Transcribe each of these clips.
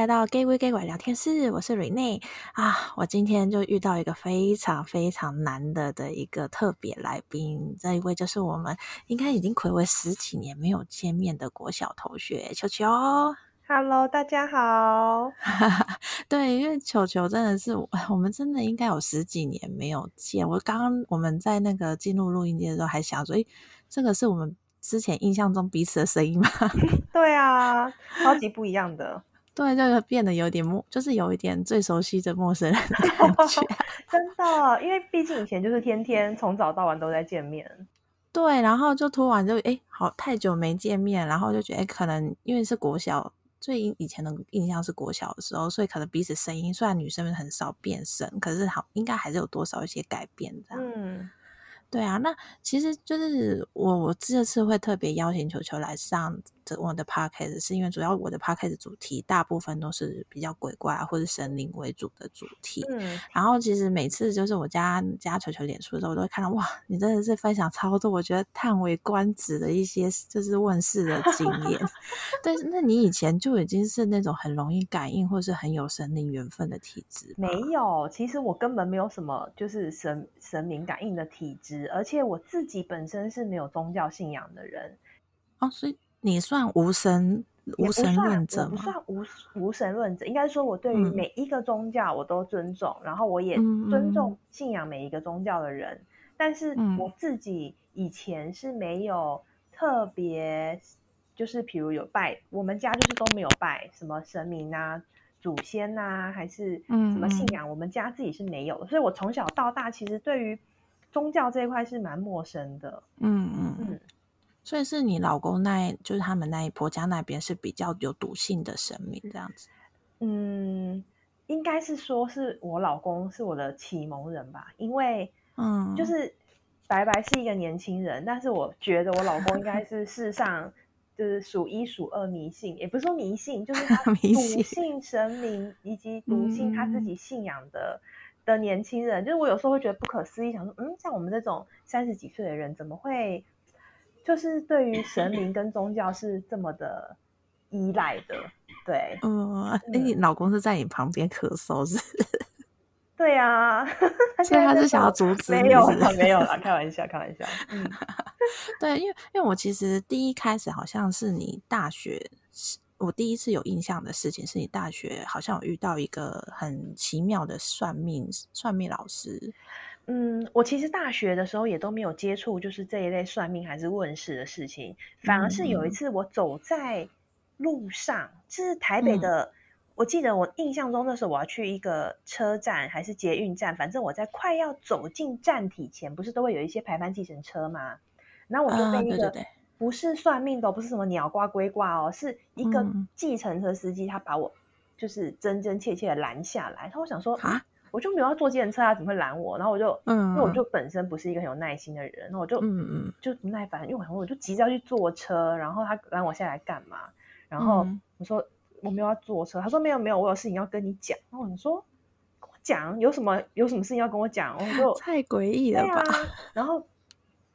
来到 Gay 鬼 Gay 怪聊天室，我是 Renee 啊，我今天就遇到一个非常非常难得的一个特别来宾，这一位就是我们应该已经睽违十几年没有见面的国小同学球球。Hello，大家好。对，因为球球真的是 我们真的应该有十几年没有见。我刚刚我们在那个进入录音间的时候还想说，诶，这个是我们。之前印象中彼此的声音吗？对啊，超级不一样的。对，就变得有点陌，就是有一点最熟悉的陌生人的感 觉。真的，因为毕竟以前就是天天从早到晚都在见面。对，然后就突然就哎，好太久没见面，然后就觉得可能因为是国小，最以前的印象是国小的时候，所以可能彼此声音虽然女生们很少变声，可是好应该还是有多少一些改变这样。嗯。对啊，那其实就是我我这次会特别邀请球球来上我的 podcast，是因为主要我的 podcast 主题大部分都是比较鬼怪或者神灵为主的主题。嗯，然后其实每次就是我加加球球脸书的时候，我都会看到哇，你真的是分享超多，我觉得叹为观止的一些就是问世的经验。对，那你以前就已经是那种很容易感应或是很有神灵缘分的体质？没有，其实我根本没有什么就是神神明感应的体质。而且我自己本身是没有宗教信仰的人哦，所以你算无神无神论者吗？不算无无神论者，应该说我对于每一个宗教我都尊重，嗯、然后我也尊重信仰每一个宗教的人。嗯、但是我自己以前是没有特别，就是比如有拜，我们家就是都没有拜什么神明啊、祖先啊，还是什么信仰，嗯、我们家自己是没有的。所以我从小到大其实对于宗教这一块是蛮陌生的，嗯嗯。嗯，所以是你老公那，就是他们那一婆家那边是比较有毒性的神明这样子，嗯，应该是说是我老公是我的启蒙人吧，因为嗯，就是白白是一个年轻人，但是我觉得我老公应该是世上就是数一数二迷信，也不是说迷信，就是他 笃信神明以及笃信他自己信仰的。的年轻人，就是我有时候会觉得不可思议，想说，嗯，像我们这种三十几岁的人，怎么会就是对于神明跟宗教是这么的依赖的？对，嗯，哎、嗯，你老公是在你旁边咳嗽是？对啊，所以他是想要阻止你？没有啦，没有啦，开玩笑，开玩笑。嗯，对，因为因为我其实第一开始好像是你大学。我第一次有印象的事情是你大学好像有遇到一个很奇妙的算命算命老师。嗯，我其实大学的时候也都没有接触，就是这一类算命还是问事的事情。反而是有一次我走在路上，嗯、是台北的，嗯、我记得我印象中那时候我要去一个车站还是捷运站，反正我在快要走进站体前，不是都会有一些排班计程车吗？然后我就被一个。不是算命的，不是什么鸟挂龟挂哦，是一个计程车司机，他把我就是真真切切的拦下来。然后我想说啊，我就没有要坐计程车啊，怎么会拦我？然后我就，嗯，因为我就本身不是一个很有耐心的人，然后我就，嗯嗯，就不耐烦，因为我我就急着要去坐车，然后他拦我下来干嘛？然后我说我没有要坐车，他说没有没有，我有事情要跟你讲。然后我说跟我讲有什么有什么事情要跟我讲？我就 太诡异了吧？然后。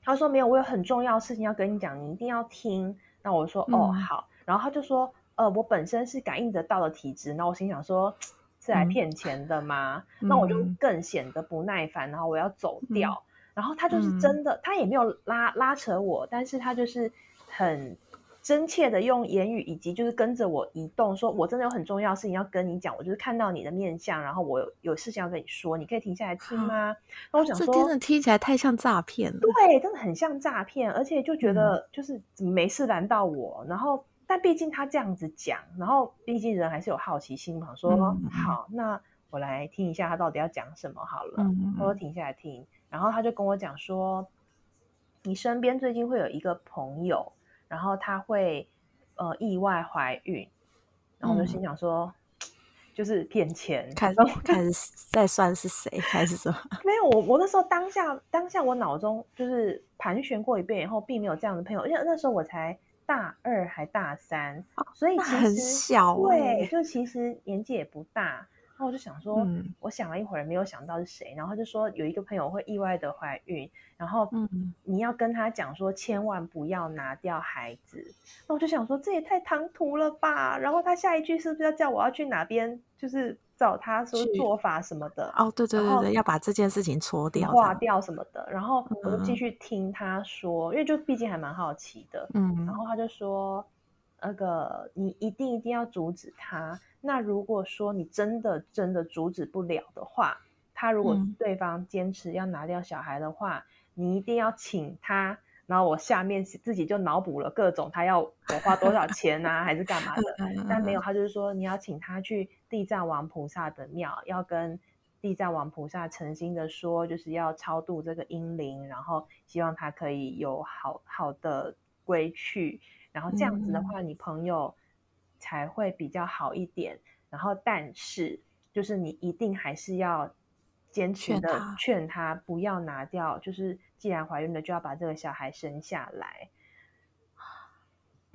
他说没有，我有很重要的事情要跟你讲，你一定要听。那我说哦好，然后他就说呃我本身是感应得到的体质，那我心想说是来骗钱的吗？嗯、那我就更显得不耐烦，然后我要走掉。嗯、然后他就是真的，他也没有拉拉扯我，但是他就是很。真切的用言语以及就是跟着我移动，说我真的有很重要的事情要跟你讲，我就是看到你的面相，然后我有有事情要跟你说，你可以停下来听吗？那、啊、我想说，这真的听起来太像诈骗了。对，真的很像诈骗，而且就觉得就是怎么没事拦到我，嗯、然后但毕竟他这样子讲，然后毕竟人还是有好奇心嘛，说、嗯、好，那我来听一下他到底要讲什么好了。嗯，我停下来听，然后他就跟我讲说，你身边最近会有一个朋友。然后他会呃意外怀孕，然后我就心想说，嗯、就是骗钱，看看再算是谁还是什么？没有，我我那时候当下当下我脑中就是盘旋过一遍以后，并没有这样的朋友，因为那时候我才大二还大三，所以其实很小、欸，对，就其实年纪也不大。然后我就想说，嗯、我想了一会儿，没有想到是谁。然后他就说有一个朋友会意外的怀孕，然后你要跟他讲说，千万不要拿掉孩子。那我就想说，这也太唐突了吧。然后他下一句是不是要叫我要去哪边，就是找他说做法什么的？哦，对对对对，要把这件事情搓掉、化掉什么的。然后我就继续听他说，嗯、因为就毕竟还蛮好奇的。嗯，然后他就说，那个你一定一定要阻止他。那如果说你真的真的阻止不了的话，他如果对方坚持要拿掉小孩的话，嗯、你一定要请他。然后我下面自己就脑补了各种他要我花多少钱啊，还是干嘛的？但没有，他就是说你要请他去地藏王菩萨的庙，要跟地藏王菩萨诚心的说，就是要超度这个英灵，然后希望他可以有好好的归去。然后这样子的话，嗯、你朋友。才会比较好一点，然后但是就是你一定还是要坚持的劝他不要拿掉，就是既然怀孕了就要把这个小孩生下来，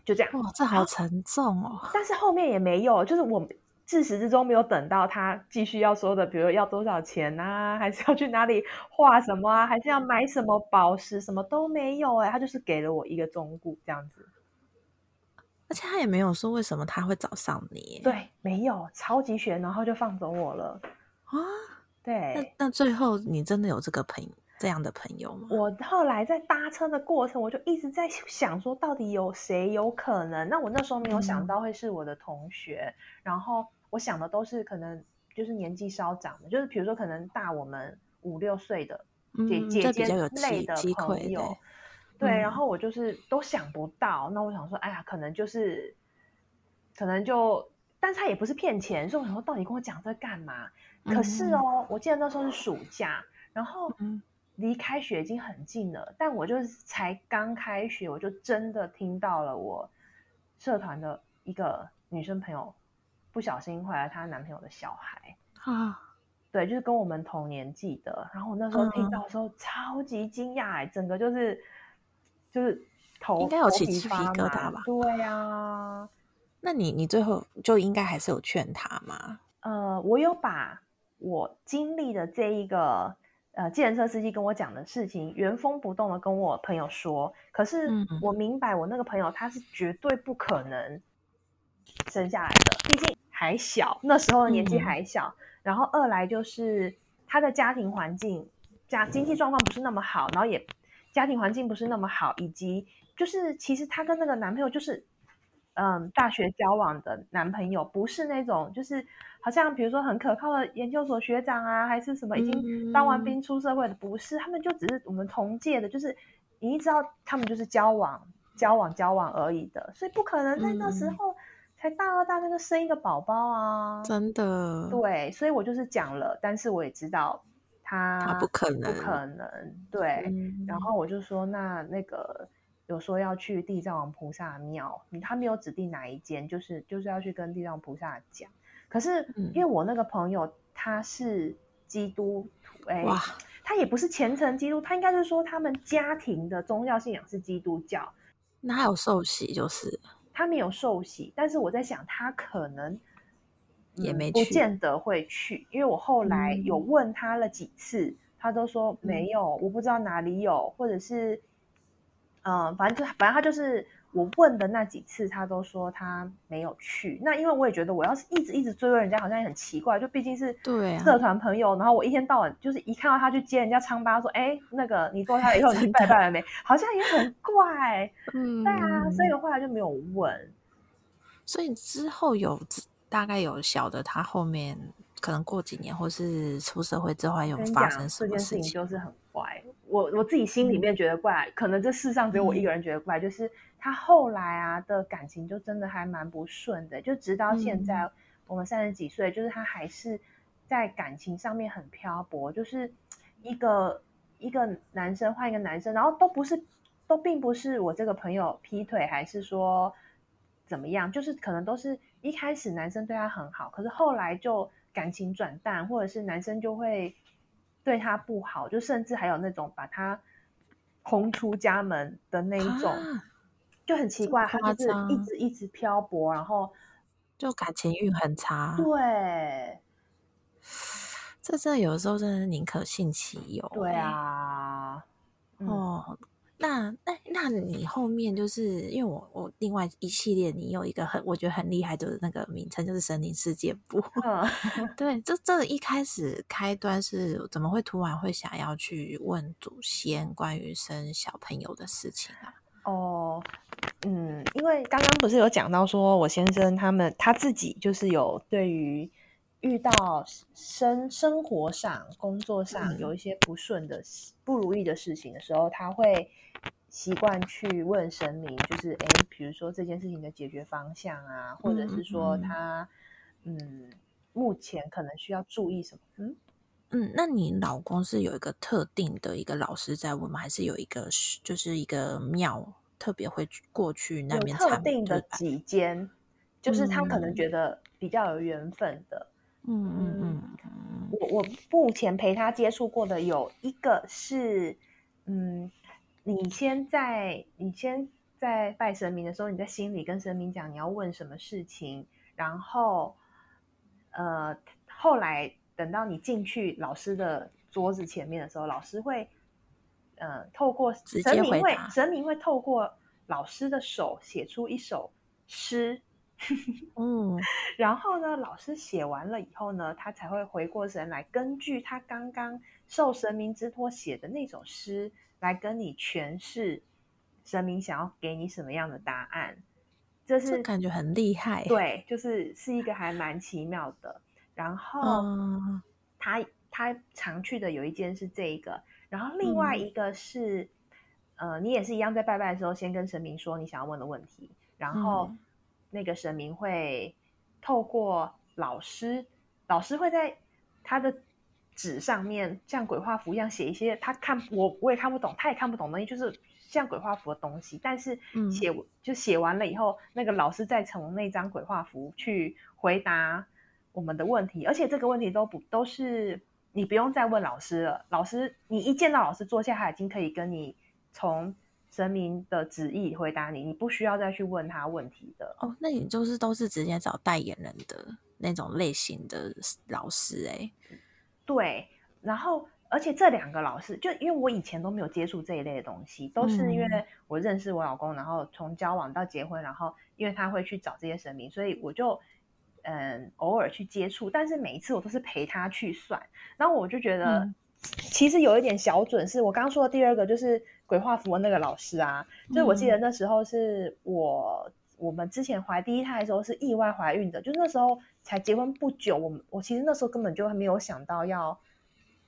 就这样。哇，这好沉重哦！但是后面也没有，就是我自始至终没有等到他继续要说的，比如要多少钱啊，还是要去哪里画什么啊，还是要买什么宝石，什么都没有哎，他就是给了我一个忠告这样子。而且他也没有说为什么他会找上你，对，没有，超级悬，然后就放走我了啊。对，那那最后你真的有这个朋友这样的朋友吗？我后来在搭车的过程，我就一直在想说，到底有谁有可能？那我那时候没有想到会是我的同学，嗯、然后我想的都是可能就是年纪稍长的，就是比如说可能大我们五六岁的姐姐姐类的朋友。对，然后我就是都想不到，嗯、那我想说，哎呀，可能就是，可能就，但是他也不是骗钱，所以我想说，到底跟我讲这干嘛？嗯、可是哦，我记得那时候是暑假，然后离开学已经很近了，但我就是才刚开学，我就真的听到了我社团的一个女生朋友不小心怀了她男朋友的小孩啊，对，就是跟我们同年纪的，然后我那时候听到的时候、嗯、超级惊讶，哎，整个就是。就是头应该有起鸡皮疙瘩吧？对呀、啊，那你你最后就应该还是有劝他吗？呃，我有把我经历的这一个呃，计程车司机跟我讲的事情原封不动的跟我朋友说。可是我明白，我那个朋友他是绝对不可能生下来的，毕竟还小，那时候的年纪还小。嗯、然后二来就是他的家庭环境、家经济状况不是那么好，然后也。家庭环境不是那么好，以及就是其实她跟那个男朋友就是，嗯，大学交往的男朋友，不是那种就是好像比如说很可靠的研究所学长啊，还是什么已经当完兵出社会的，不是，他们就只是我们同届的，就是你知道他们就是交往交往交往而已的，所以不可能在那时候才大二大三就生一个宝宝啊，真的，对，所以我就是讲了，但是我也知道。他他不可能，不可能，对。嗯、然后我就说，那那个有说要去地藏王菩萨庙，他没有指定哪一间，就是就是要去跟地藏菩萨讲。可是因为我那个朋友他是基督徒，哎、他也不是虔诚基督，他应该是说他们家庭的宗教信仰是基督教。那还有受洗，就是他没有受洗，但是我在想，他可能。也没去，不见得会去，因为我后来有问他了几次，嗯、他都说没有，我不知道哪里有，或者是，嗯、呃，反正就反正他就是我问的那几次，他都说他没有去。那因为我也觉得，我要是一直一直追问人家，好像也很奇怪，就毕竟是对社团朋友，啊、然后我一天到晚就是一看到他去接人家疮疤，说，哎，那个你做他以后你拜拜了没？好像也很怪，嗯，对啊，所以我后来就没有问。所以之后有。大概有晓得他后面可能过几年，或是出社会之后有发生什么事情，就是很怪。我我自己心里面觉得怪，嗯、可能这世上只有我一个人觉得怪，嗯、就是他后来啊的感情就真的还蛮不顺的，就直到现在我们三十几岁，嗯、就是他还是在感情上面很漂泊，就是一个一个男生换一个男生，然后都不是都并不是我这个朋友劈腿，还是说怎么样，就是可能都是。一开始男生对他很好，可是后来就感情转淡，或者是男生就会对他不好，就甚至还有那种把他轰出家门的那一种，啊、就很奇怪，他就是一直一直漂泊，然后就感情运很差。对，这这有的时候真的是宁可信其有。对啊，嗯、哦。那那那你后面就是因为我我另外一系列你有一个很我觉得很厉害的那个名称就是神灵事件簿，嗯、对，这这一开始开端是怎么会突然会想要去问祖先关于生小朋友的事情啊？哦，嗯，因为刚刚不是有讲到说我先生他们他自己就是有对于遇到生生活上工作上有一些不顺的、嗯、不如意的事情的时候，他会。习惯去问神明，就是哎，比如说这件事情的解决方向啊，或者是说他嗯，嗯，目前可能需要注意什么？嗯嗯，那你老公是有一个特定的一个老师在问吗？还是有一个就是一个庙特别会过去那边？有特定的几间，就是他可能觉得比较有缘分的。嗯嗯嗯，嗯，我我目前陪他接触过的有一个是嗯。你先在你先在拜神明的时候，你在心里跟神明讲你要问什么事情，然后呃，后来等到你进去老师的桌子前面的时候，老师会呃透过神明会神明会透过老师的手写出一首诗，嗯，然后呢，老师写完了以后呢，他才会回过神来，根据他刚刚受神明之托写的那首诗。来跟你诠释神明想要给你什么样的答案，这是这感觉很厉害。对，就是是一个还蛮奇妙的。然后、嗯、他他常去的有一间是这一个，然后另外一个是、嗯、呃，你也是一样，在拜拜的时候先跟神明说你想要问的问题，然后那个神明会透过老师，老师会在他的。纸上面像鬼画符一样写一些他看我我也看不懂，他也看不懂的东西，就是像鬼画符的东西。但是写、嗯、就写完了以后，那个老师再从那张鬼画符去回答我们的问题，而且这个问题都不都是你不用再问老师了。老师你一见到老师坐下，他已经可以跟你从神明的旨意回答你，你不需要再去问他问题的。哦，那你就是都是直接找代言人的那种类型的老师哎、欸。对，然后而且这两个老师，就因为我以前都没有接触这一类的东西，都是因为我认识我老公，然后从交往到结婚，然后因为他会去找这些神明，所以我就嗯偶尔去接触，但是每一次我都是陪他去算，然后我就觉得、嗯、其实有一点小准，是我刚刚说的第二个，就是鬼画符的那个老师啊，就是我记得那时候是我我们之前怀第一胎的时候是意外怀孕的，就是那时候。才结婚不久，我我其实那时候根本就还没有想到要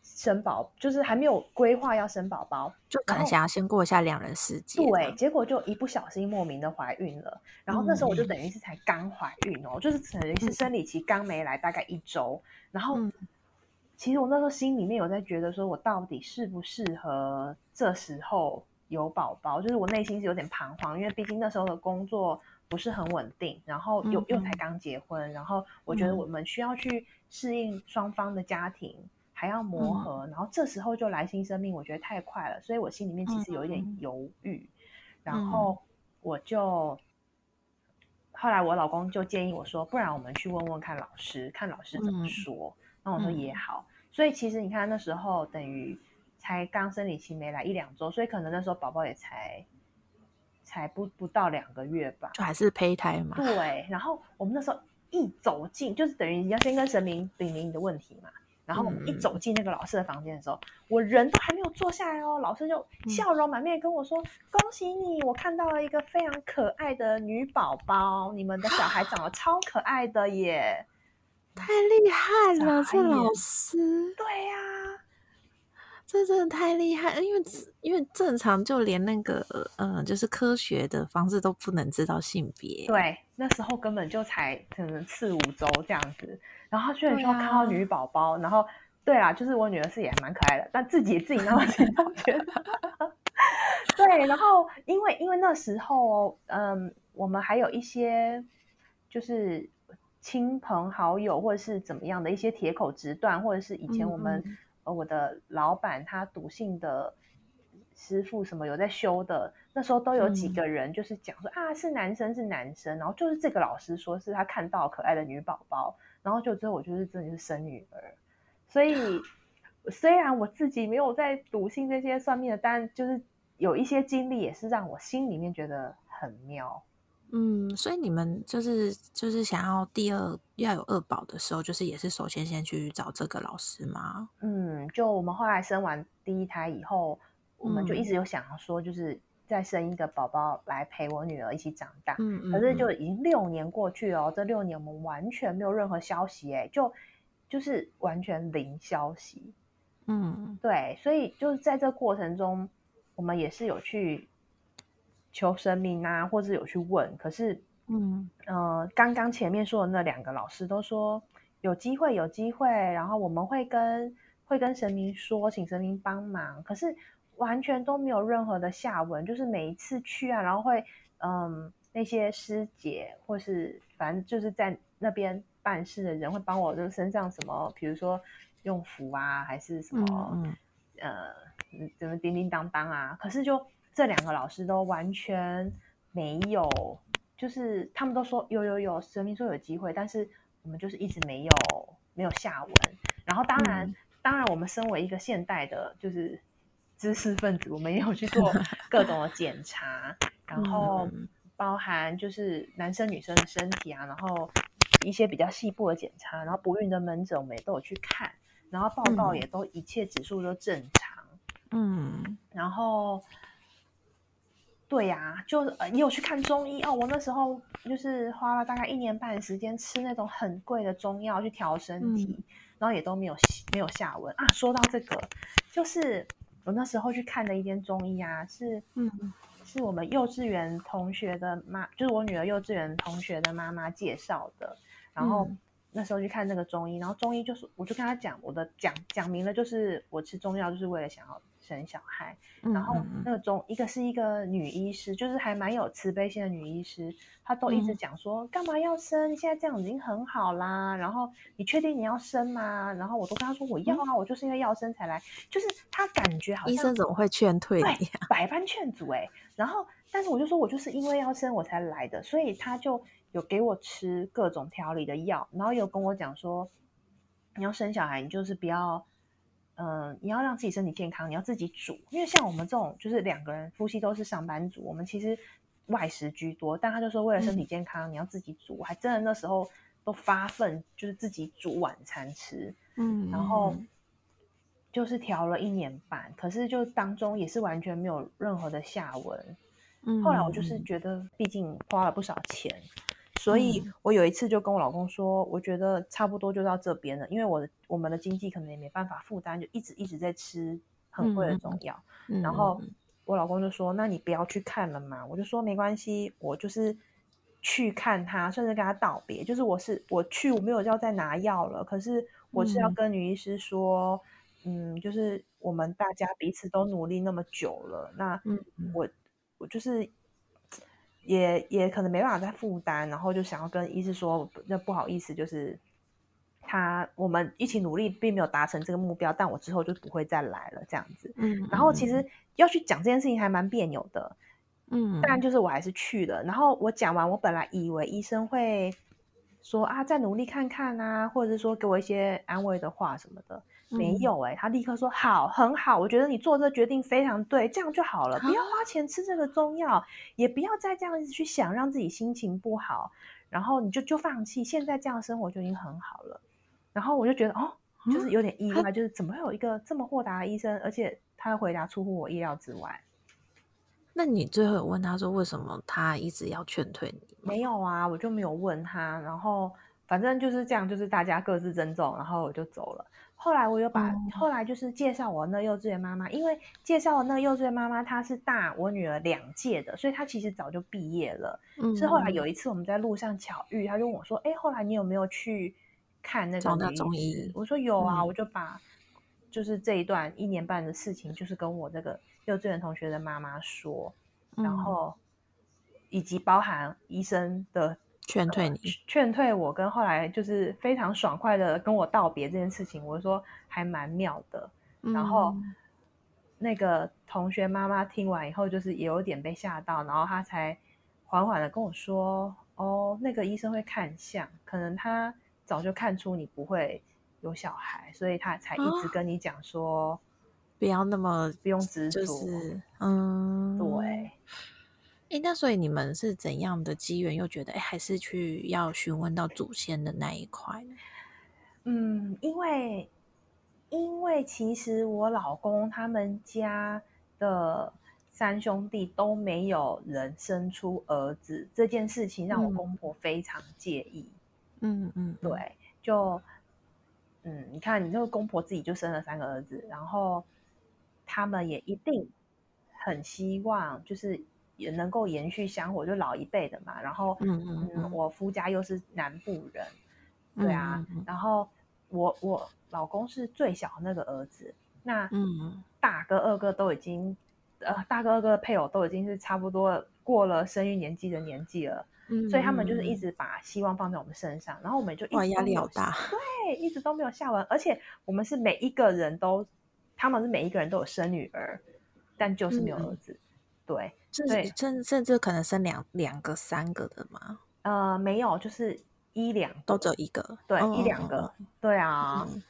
生宝，就是还没有规划要生宝宝，就可能想要先过一下两人世界。对，结果就一不小心莫名的怀孕了，然后那时候我就等于是才刚怀孕哦，嗯、就是等于是生理期刚没来，大概一周。然后、嗯、其实我那时候心里面有在觉得，说我到底适不适合这时候有宝宝？就是我内心是有点彷徨，因为毕竟那时候的工作。不是很稳定，然后又、嗯、又才刚结婚，然后我觉得我们需要去适应双方的家庭，嗯、还要磨合，然后这时候就来新生命，我觉得太快了，所以我心里面其实有一点犹豫，嗯、然后我就后来我老公就建议我说，不然我们去问问看老师，看老师怎么说。那、嗯、我说也好，所以其实你看那时候等于才刚生理期没来一两周，所以可能那时候宝宝也才。才不不到两个月吧，就还是胚胎嘛。对，然后我们那时候一走进，就是等于你要先跟神明禀明你的问题嘛。然后我们一走进那个老师的房间的时候，嗯、我人都还没有坐下来哦，老师就笑容满面跟我说：“嗯、恭喜你，我看到了一个非常可爱的女宝宝，你们的小孩长得超可爱的耶，太厉害了，这老师。”对呀、啊。这真的太厉害了，因为因为正常就连那个呃，就是科学的方式都不能知道性别。对，那时候根本就才可能四五周这样子，然后居然说看到女宝宝，啊、然后对啊，就是我女儿是也蛮可爱的，但自己自己那么紧张觉得。对，然后因为因为那时候嗯，我们还有一些就是亲朋好友或者是怎么样的一些铁口直断，或者是以前我们。嗯呃，我的老板他笃信的师傅什么有在修的，那时候都有几个人就是讲说、嗯、啊是男生是男生，然后就是这个老师说是他看到可爱的女宝宝，然后就之后我就是真的是生女儿，所以虽然我自己没有在笃信这些算命的，但就是有一些经历也是让我心里面觉得很妙。嗯，所以你们就是就是想要第二要有二宝的时候，就是也是首先先去找这个老师吗？嗯，就我们后来生完第一胎以后，我们就一直有想要说，就是再生一个宝宝来陪我女儿一起长大。嗯嗯。可是就已经六年过去了，这六年我们完全没有任何消息，哎，就就是完全零消息。嗯，对，所以就是在这过程中，我们也是有去。求神明啊，或者有去问，可是，嗯。呃，刚刚前面说的那两个老师都说有机会，有机会，然后我们会跟会跟神明说，请神明帮忙，可是完全都没有任何的下文，就是每一次去啊，然后会嗯那些师姐或是反正就是在那边办事的人会帮我，就身上什么，比如说用符啊，还是什么，嗯嗯。呃，怎么叮叮当当啊，可是就。这两个老师都完全没有，就是他们都说有有有，神明说有机会，但是我们就是一直没有没有下文。然后当然、嗯、当然，我们身为一个现代的，就是知识分子，我们也有去做 各种的检查，然后包含就是男生女生的身体啊，然后一些比较细部的检查，然后不孕的门诊我们也都有去看，然后报告也都一切指数都正常。嗯，然后。对呀、啊，就呃，你有去看中医哦。我那时候就是花了大概一年半的时间吃那种很贵的中药去调身体，嗯、然后也都没有没有下文啊。说到这个，就是我那时候去看的一间中医啊，是嗯，是我们幼稚园同学的妈，就是我女儿幼稚园同学的妈妈介绍的。然后、嗯、那时候去看那个中医，然后中医就是，我就跟他讲我的讲讲明了，就是我吃中药就是为了想要。生小孩，然后那个中一个是一个女医师，就是还蛮有慈悲心的女医师，她都一直讲说，干嘛要生？现在这样已经很好啦。然后你确定你要生吗？然后我都跟她说我要啊，我就是因为要生才来。就是她感觉好像医生怎么会劝退你啊？对，百般劝阻哎。然后但是我就说我就是因为要生我才来的，所以她就有给我吃各种调理的药，然后有跟我讲说，你要生小孩，你就是不要。嗯、呃，你要让自己身体健康，你要自己煮，因为像我们这种就是两个人夫妻都是上班族，我们其实外食居多。但他就说为了身体健康，嗯、你要自己煮，还真的那时候都发奋，就是自己煮晚餐吃。嗯，然后就是调了一年半，可是就当中也是完全没有任何的下文。嗯，后来我就是觉得，毕竟花了不少钱。所以我有一次就跟我老公说，我觉得差不多就到这边了，因为我的我们的经济可能也没办法负担，就一直一直在吃很贵的中药。嗯、然后我老公就说：“那你不要去看了嘛。”我就说：“没关系，我就是去看他，甚至跟他道别。就是我是我去，我没有要再拿药了，可是我是要跟女医师说，嗯，嗯，就是我们大家彼此都努力那么久了，那我我就是。”也也可能没办法再负担，然后就想要跟医师说，那不好意思，就是他我们一起努力，并没有达成这个目标，但我之后就不会再来了，这样子。嗯，然后其实要去讲这件事情还蛮别扭的，嗯，但就是我还是去了。然后我讲完，我本来以为医生会说啊，再努力看看啊，或者是说给我一些安慰的话什么的。没有哎、欸，他立刻说好，很好，我觉得你做这个决定非常对，这样就好了，不要花钱吃这个中药，也不要再这样子去想，让自己心情不好，然后你就就放弃，现在这样生活就已经很好了。然后我就觉得哦，就是有点意外，嗯、就是怎么会有一个这么豁达的医生，而且他的回答出乎我意料之外。那你最后有问他说为什么他一直要劝退你？没有啊，我就没有问他，然后反正就是这样，就是大家各自珍重，然后我就走了。后来我又把、嗯、后来就是介绍我那幼稚园妈妈，因为介绍我那幼稚园妈妈，她是大我女儿两届的，所以她其实早就毕业了。嗯，是后来有一次我们在路上巧遇，她就问我说：“哎，后来你有没有去看那个中医？”我说：“有啊。嗯”我就把就是这一段一年半的事情，就是跟我这个幼稚园同学的妈妈说，嗯、然后以及包含医生的。劝退你，劝退我，跟后来就是非常爽快的跟我道别这件事情，我说还蛮妙的。嗯、然后那个同学妈妈听完以后，就是也有点被吓到，然后她才缓缓的跟我说：“哦，那个医生会看相，可能他早就看出你不会有小孩，所以他才一直跟你讲说，哦、不要那么不用执着，就是嗯，对。哎，那所以你们是怎样的机缘，又觉得哎，还是去要询问到祖先的那一块呢？嗯，因为因为其实我老公他们家的三兄弟都没有人生出儿子，这件事情让我公婆非常介意。嗯嗯，对，就嗯，你看你这个公婆自己就生了三个儿子，然后他们也一定很希望就是。也能够延续香火，就老一辈的嘛。然后，嗯嗯，嗯，我夫家又是南部人，对啊。然后我我老公是最小的那个儿子，那嗯，大哥二哥都已经，呃，大哥二哥的配偶都已经是差不多过了生育年纪的年纪了，嗯，所以他们就是一直把希望放在我们身上，然后我们就一直压力好大，对，一直都没有下文。而且我们是每一个人都，他们是每一个人都有生女儿，但就是没有儿子，嗯、对。对，甚甚至可能生两两个、三个的吗？呃，没有，就是一两，都只有一个，对，哦、一两个，哦、对啊、嗯。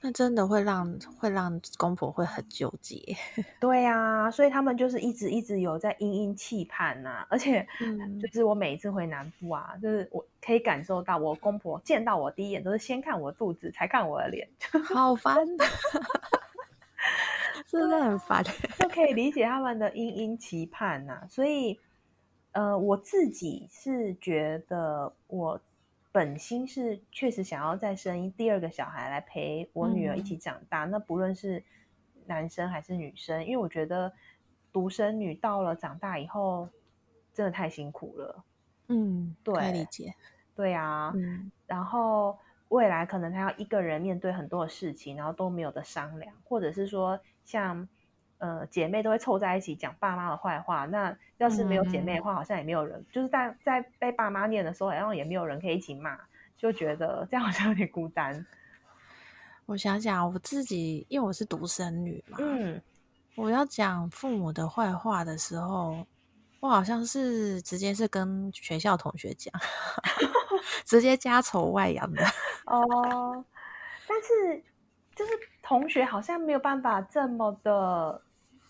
那真的会让会让公婆会很纠结。对啊，所以他们就是一直一直有在殷殷期盼呐、啊，而且就是我每一次回南部啊，就是我可以感受到我公婆见到我第一眼都是先看我肚子，才看我的脸，好烦。真的很烦，就可以理解他们的殷殷期盼呐、啊。所以，呃，我自己是觉得，我本心是确实想要再生一第二个小孩来陪我女儿一起长大。嗯、那不论是男生还是女生，因为我觉得独生女到了长大以后，真的太辛苦了。嗯，对，理解。对啊，嗯，然后未来可能她要一个人面对很多的事情，然后都没有得商量，或者是说。像呃姐妹都会凑在一起讲爸妈的坏话，那要是没有姐妹的话，好像也没有人，嗯、就是在在被爸妈念的时候，然后也没有人可以一起骂，就觉得这样好像有点孤单。我想想，我自己因为我是独生女嘛，嗯，我要讲父母的坏话的时候，我好像是直接是跟学校同学讲，直接家丑外扬的哦，但是。就是同学好像没有办法这么的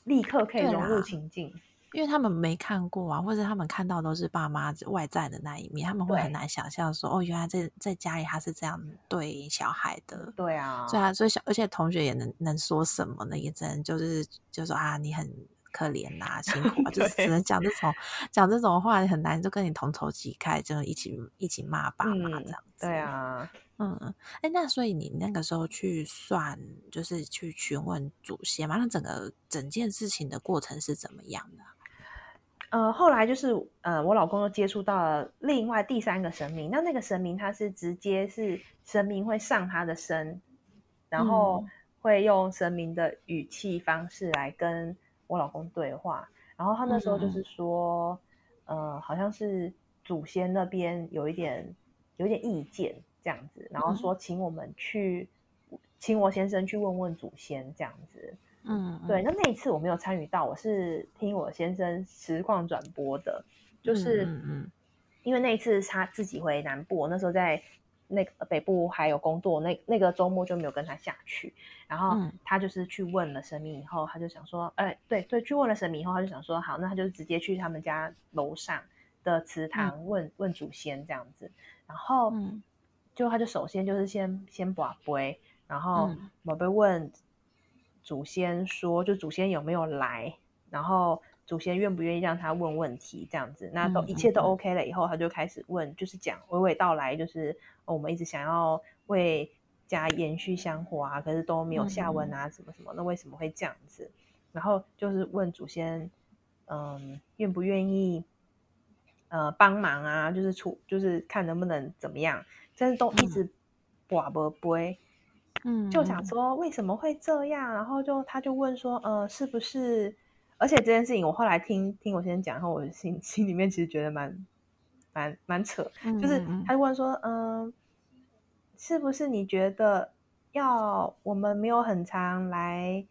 立刻可以融入情境，因为他们没看过啊，或者他们看到都是爸妈外在的那一面，他们会很难想象说哦，原来在在家里他是这样对小孩的。对啊，所以啊，所以小而且同学也能能说什么呢？也只能就是就说啊，你很可怜呐、啊，辛苦啊，就是只能讲这种讲这种话，很难就跟你同仇敌忾，就一起一起骂爸妈这样子。嗯、对啊。嗯，哎，那所以你那个时候去算，就是去询问祖先嘛？那整个整件事情的过程是怎么样的？呃，后来就是呃，我老公又接触到了另外第三个神明，那那个神明他是直接是神明会上他的身，然后会用神明的语气方式来跟我老公对话，然后他那时候就是说，嗯、呃，好像是祖先那边有一点有一点意见。这样子，然后说请我们去，嗯、请我先生去问问祖先这样子。嗯，对。那那一次我没有参与到，我是听我先生实况转播的，就是嗯嗯，因为那一次他自己回南部，我那时候在那个北部还有工作，那那个周末就没有跟他下去。然后他就是去问了神明以后，他就想说，哎、欸，对对，去问了神明以后，他就想说，好，那他就直接去他们家楼上的祠堂问、嗯、问祖先这样子，然后嗯。就他就首先就是先先把杯，然后宝贝问祖先说，就祖先有没有来，然后祖先愿不愿意让他问问题这样子，那都一切都 OK 了以后，他就开始问，就是讲娓娓道来，就是我们一直想要为家延续香火啊，可是都没有下文啊，什么什么，那为什么会这样子？然后就是问祖先，嗯，愿不愿意呃帮忙啊？就是出就是看能不能怎么样。但是都一直寡不杯，嗯，就想说为什么会这样，然后就他就问说，呃，是不是？而且这件事情我后来听听我先生讲，然后我心心里面其实觉得蛮蛮蛮扯，嗯、就是他就问说，嗯、呃，是不是你觉得要我们没有很常来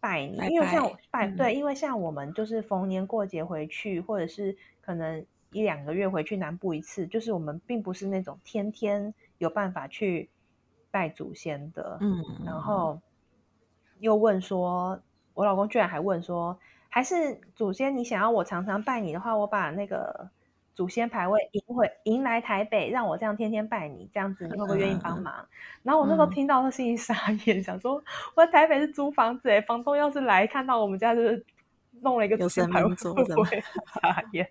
拜你，拜拜因为像拜、嗯、对，因为像我们就是逢年过节回去，或者是可能。一两个月回去南部一次，就是我们并不是那种天天有办法去拜祖先的，嗯，然后又问说，我老公居然还问说，还是祖先你想要我常常拜你的话，我把那个祖先牌位迎回迎来台北，让我这样天天拜你，这样子你会不会愿意帮忙？嗯、然后我那时候听到，心里傻眼，嗯、想说我在台北是租房子，哎，房东要是来看到我们家就是弄了一个祖先牌位，会不会傻眼？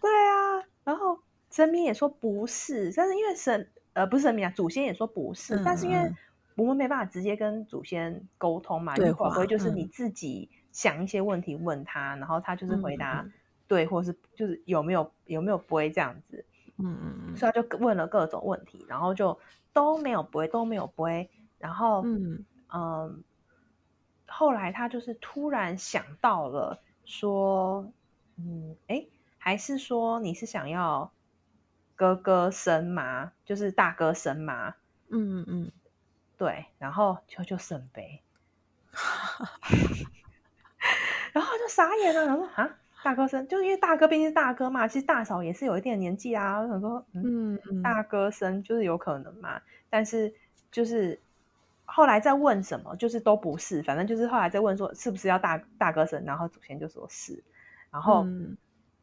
对啊，然后神明也说不是，但是因为神。呃，不是神明啊，祖先也说不是，嗯、但是因为我们没办法直接跟祖先沟通嘛，会不会就是你自己想一些问题问他，嗯、然后他就是回答对，嗯、或是就是有没有有没有不会这样子，嗯嗯嗯，所以他就问了各种问题，然后就都没有不会，都没有不会，然后嗯嗯，后来他就是突然想到了说，嗯，哎，还是说你是想要。哥哥生吗？就是大哥生吗？嗯嗯，对，然后就就圣杯，然后就傻眼了。然后说啊，大哥生，就是因为大哥毕竟是大哥嘛，其实大嫂也是有一定的年纪啊。我想说，嗯嗯，大哥生就是有可能嘛。但是就是后来在问什么，就是都不是，反正就是后来在问说是不是要大大哥生，然后祖先就说是，然后、嗯、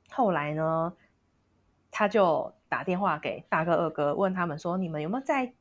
后来呢，他就。打电话给大哥二哥，问他们说：“你们有没有在，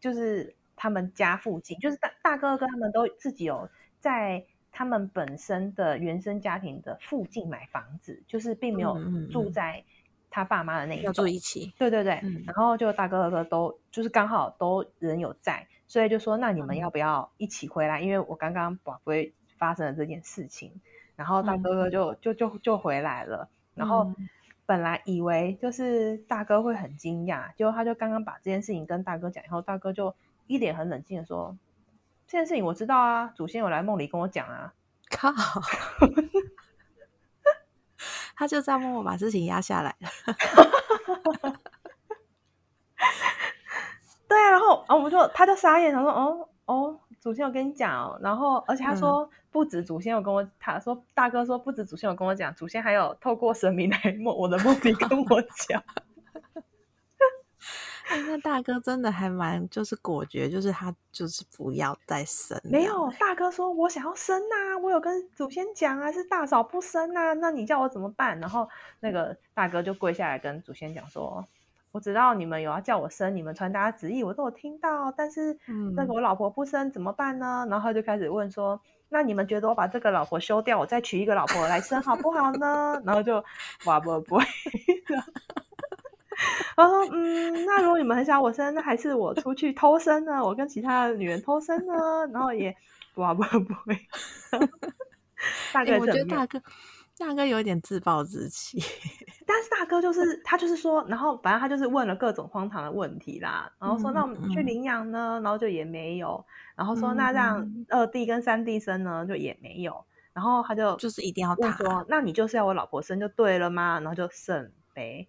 就是他们家附近，就是大大哥二哥他们都自己有在他们本身的原生家庭的附近买房子，就是并没有住在他爸妈的那一栋，要住一起。对对对，嗯、然后就大哥二哥都就是刚好都人有在，所以就说那你们要不要一起回来？嗯、因为我刚刚不会发生了这件事情，然后大哥哥就、嗯、就就就，回来了，然后。嗯”本来以为就是大哥会很惊讶，结果他就刚刚把这件事情跟大哥讲以后，大哥就一脸很冷静的说：“这件事情我知道啊，祖先有来梦里跟我讲啊。”靠，他就这样默默把事情压下来了。对啊，然后啊，我们就他就傻眼，他说：“哦哦。”祖先有跟你讲哦，然后而且他说不止祖先有跟我，嗯、他说大哥说不止祖先有跟我讲，祖先还有透过神明来 梦我的梦里跟我讲。哎，那大哥真的还蛮就是果决，就是他就是不要再生。没有，大哥说我想要生啊，我有跟祖先讲啊，是大嫂不生啊，那你叫我怎么办？然后那个大哥就跪下来跟祖先讲说。我知道你们有要叫我生，你们传达旨意我都有听到，但是那个我老婆不生怎么办呢？嗯、然后他就开始问说：“那你们觉得我把这个老婆休掉，我再娶一个老婆来生好不好呢？”然后就 哇不不会，然后说：“嗯，那如果你们很想我生，那还是我出去偷生呢？我跟其他的女人偷生呢？”然后也哇不不会，大哥、欸，我觉得大哥。大哥有点自暴自弃，但是大哥就是他就是说，然后反正他就是问了各种荒唐的问题啦，然后说那我们去领养呢，然后就也没有，然后说那让二弟跟三弟生呢，就也没有，然后他就就是一定要他说，那你就是要我老婆生就对了吗？然后就圣杯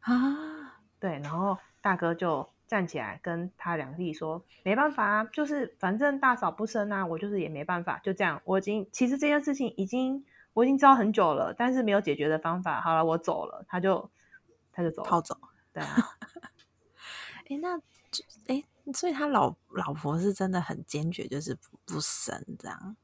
啊，对，然后大哥就站起来跟他两弟说，没办法啊，就是反正大嫂不生啊，我就是也没办法，就这样，我已经其实这件事情已经。我已经知道很久了，但是没有解决的方法。好了，我走了，他就他就走了，逃走。对啊，哎，那哎，所以他老老婆是真的很坚决，就是不不生这样。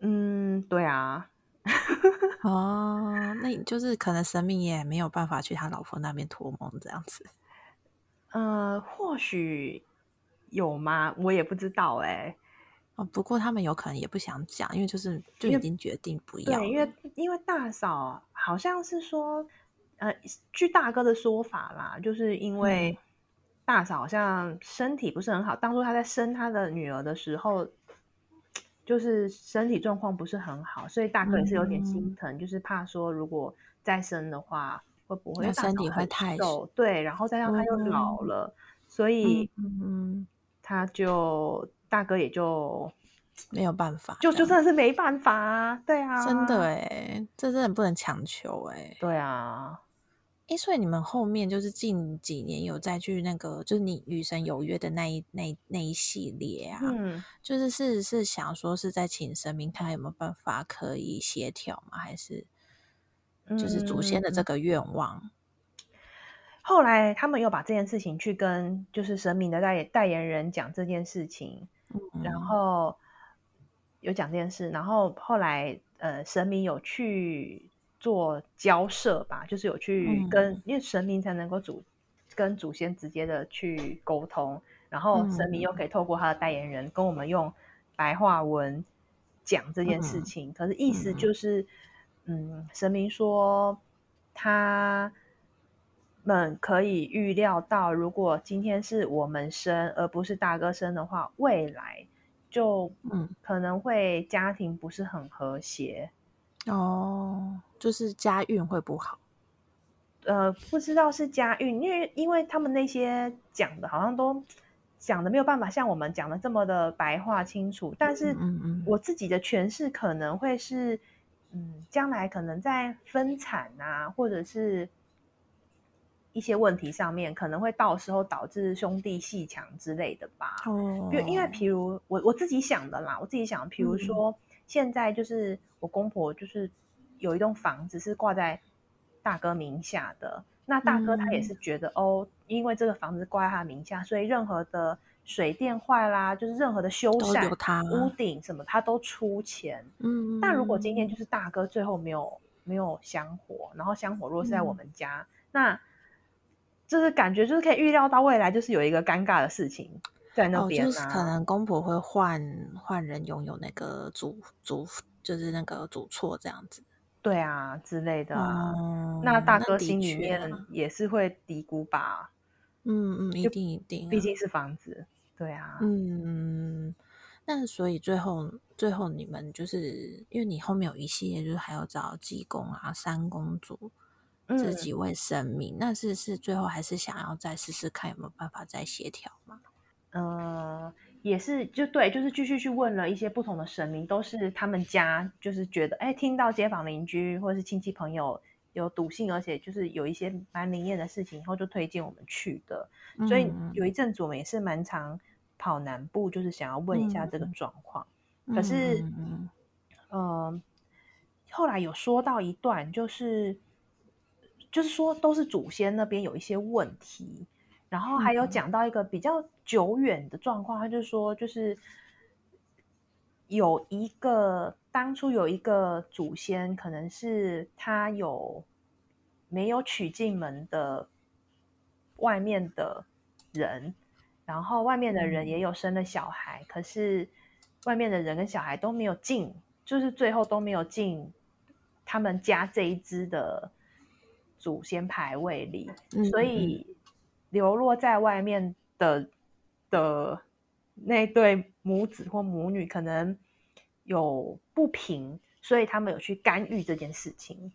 嗯，对啊。哦，那就是可能神明也没有办法去他老婆那边托梦这样子。呃，或许有吗？我也不知道哎、欸。哦，不过他们有可能也不想讲，因为就是就已经决定不要。对，因为因为大嫂好像是说，呃，据大哥的说法啦，就是因为大嫂好像身体不是很好，嗯、当初她在生她的女儿的时候，就是身体状况不是很好，所以大哥也是有点心疼，嗯、就是怕说如果再生的话，会不会身体会太瘦？对，然后再让他又老了，嗯、所以嗯，他就。大哥也就 没有办法，就就真的是没办法啊，对啊，真的哎，这真的不能强求哎，对啊，哎，所以你们后面就是近几年有再去那个，就是你与神有约的那一那那一系列啊，嗯，就是是是想说是在请神明看有没有办法可以协调吗？还是就是祖先的这个愿望？嗯后来他们又把这件事情去跟就是神明的代代言人讲这件事情，嗯、然后有讲这件事，然后后来呃神明有去做交涉吧，就是有去跟，嗯、因为神明才能够主跟祖先直接的去沟通，然后神明又可以透过他的代言人跟我们用白话文讲这件事情，嗯、可是意思就是，嗯，嗯，神明说他。们可以预料到，如果今天是我们生，而不是大哥生的话，未来就嗯。可能会家庭不是很和谐哦，就是家运会不好。呃，不知道是家运，因为因为他们那些讲的，好像都讲的没有办法像我们讲的这么的白话清楚。但是我自己的诠释可能会是，嗯，将来可能在分产啊，或者是。一些问题上面可能会到时候导致兄弟戏强之类的吧。哦，因为因为譬如我我自己想的啦，我自己想，譬如说、嗯、现在就是我公婆就是有一栋房子是挂在大哥名下的，那大哥他也是觉得、嗯、哦，因为这个房子挂在他名下，所以任何的水电坏啦，就是任何的修缮、屋顶什么，他都出钱。嗯，但如果今天就是大哥最后没有没有香火，然后香火若是在我们家，嗯、那就是感觉，就是可以预料到未来，就是有一个尴尬的事情在那边、啊哦、就是可能公婆会换换人拥有那个主主，就是那个主错这样子。对啊，之类的啊。嗯、那大哥心里面也是会嘀咕吧？嗯嗯，一定一定，毕竟是房子。对啊。嗯，那所以最后最后你们就是因为你后面有一系列，就是还要找济公啊、三公主。这几位神明，嗯、那是是最后还是想要再试试看有没有办法再协调吗？呃，也是，就对，就是继续去问了一些不同的神明，都是他们家就是觉得，哎，听到街坊邻居或者是亲戚朋友有笃信，而且就是有一些蛮灵验的事情，以后就推荐我们去的。嗯、所以有一阵子我们也是蛮常跑南部，就是想要问一下这个状况。嗯、可是，嗯、呃，后来有说到一段，就是。就是说，都是祖先那边有一些问题，然后还有讲到一个比较久远的状况，他就说，就是有一个当初有一个祖先，可能是他有没有娶进门的外面的人，然后外面的人也有生了小孩，可是外面的人跟小孩都没有进，就是最后都没有进他们家这一支的。祖先牌位里，嗯、所以流落在外面的的那对母子或母女可能有不平，所以他们有去干预这件事情。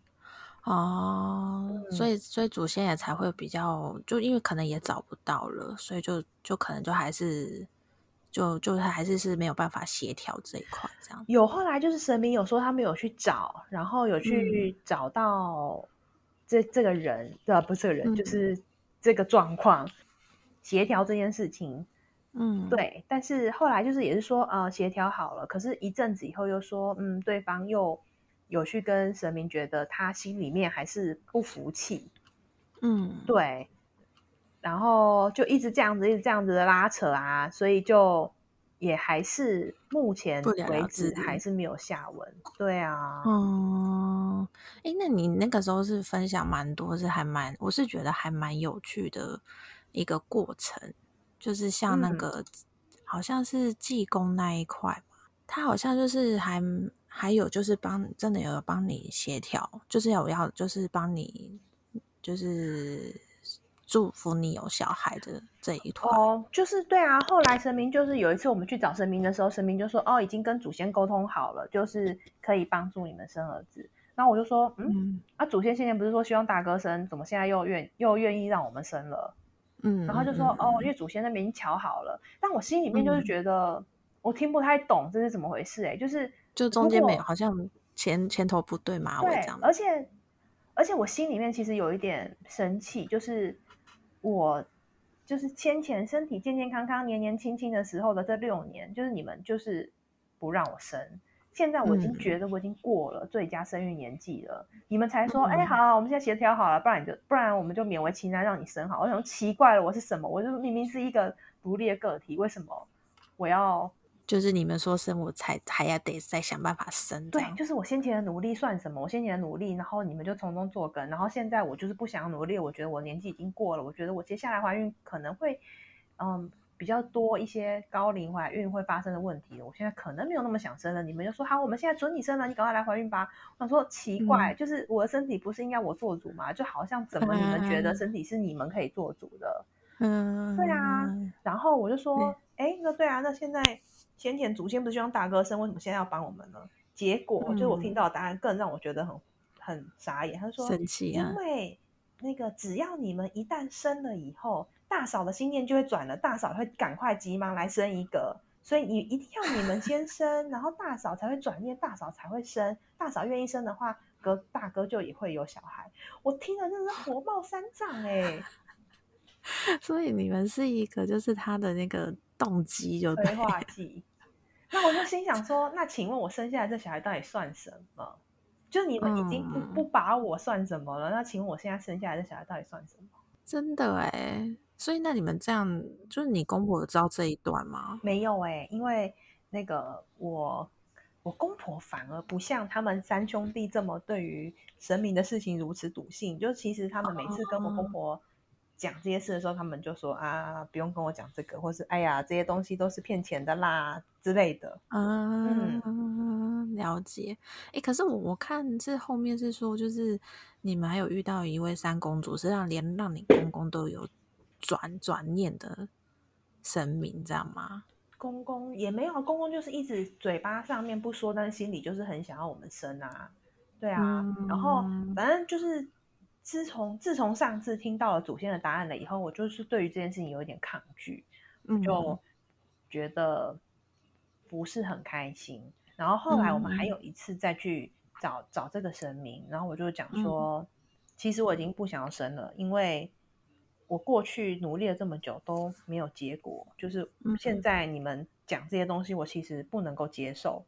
哦，嗯、所以所以祖先也才会比较，就因为可能也找不到了，所以就就可能就还是就就他还是是没有办法协调这一块这样。有后来就是神明有说他们有去找，然后有去找到。这这个人对吧？不是这个人，嗯、就是这个状况，协调这件事情，嗯，对。但是后来就是也是说，呃，协调好了。可是，一阵子以后又说，嗯，对方又有去跟神明，觉得他心里面还是不服气，嗯，对。然后就一直这样子，一直这样子的拉扯啊，所以就。也还是目前为止还是没有下文，对啊，嗯，哎、欸，那你那个时候是分享蛮多，是还蛮，我是觉得还蛮有趣的一个过程，就是像那个、嗯、好像是济公那一块吧，他好像就是还还有就是帮真的有帮你协调，就是有要就是帮你就是。祝福你有小孩的这一团哦，就是对啊。后来神明就是有一次我们去找神明的时候，神明就说：“哦，已经跟祖先沟通好了，就是可以帮助你们生儿子。”然后我就说：“嗯，嗯啊，祖先先前不是说希望大哥生，怎么现在又愿又愿意让我们生了？”嗯，然后就说：“嗯、哦，因为祖先那边已经瞧好了。”但我心里面就是觉得、嗯、我听不太懂这是怎么回事、欸，哎，就是就中间没有好像前前头不对马尾这样，而且而且我心里面其实有一点生气，就是。我就是先前身体健健康康、年年轻轻的时候的这六年，就是你们就是不让我生，现在我已经觉得我已经过了最佳生育年纪了，嗯、你们才说，哎、嗯，好、啊，我们现在协调好了，不然你就不然我们就勉为其难让你生好。我想奇怪了，我是什么？我就明明是一个独立的个体，为什么我要？就是你们说生，我才还要得再想办法生。对，就是我先前的努力算什么？我先前的努力，然后你们就从中作梗，然后现在我就是不想努力，我觉得我年纪已经过了，我觉得我接下来怀孕可能会，嗯。比较多一些高龄怀孕会发生的问题，我现在可能没有那么想生了。你们就说好，我们现在准你生了，你赶快来怀孕吧。我想说奇怪，嗯、就是我的身体不是应该我做主吗？就好像怎么你们觉得身体是你们可以做主的？嗯，对啊。然后我就说，哎、嗯，那对啊，那现在先前祖先不是就让大哥生，为什么现在要帮我们呢？结果、嗯、就是我听到的答案更让我觉得很很傻眼。他说，神奇啊，因为那个只要你们一旦生了以后。大嫂的心念就会转了，大嫂会赶快急忙来生一个，所以你一定要你们先生，然后大嫂才会转念，大嫂才会生。大嫂愿意生的话，哥大哥就也会有小孩。我听了真的是火冒三丈哎！所以你们是一个就是他的那个动机就对催化剂。那我就心想说，那请问我生下来这小孩到底算什么？就你们已经不、嗯、不把我算什么了？那请问我现在生下来这小孩到底算什么？真的哎。所以那你们这样，就是你公婆有知道这一段吗？没有哎、欸，因为那个我我公婆反而不像他们三兄弟这么对于神明的事情如此笃信。就其实他们每次跟我公婆讲这些事的时候，他们就说啊，不用跟我讲这个，或是哎呀，这些东西都是骗钱的啦之类的。嗯，嗯了解。哎、欸，可是我我看这后面是说，就是你们还有遇到一位三公主，是让连让你公公都有。转转念的神明，知道吗？公公也没有，公公就是一直嘴巴上面不说，但是心里就是很想要我们生啊，对啊。嗯、然后反正就是自从自从上次听到了祖先的答案了以后，我就是对于这件事情有一点抗拒，嗯、就觉得不是很开心。然后后来我们还有一次再去找、嗯、找这个神明，然后我就讲说，嗯、其实我已经不想要生了，因为。我过去努力了这么久都没有结果，就是现在你们讲这些东西，我其实不能够接受。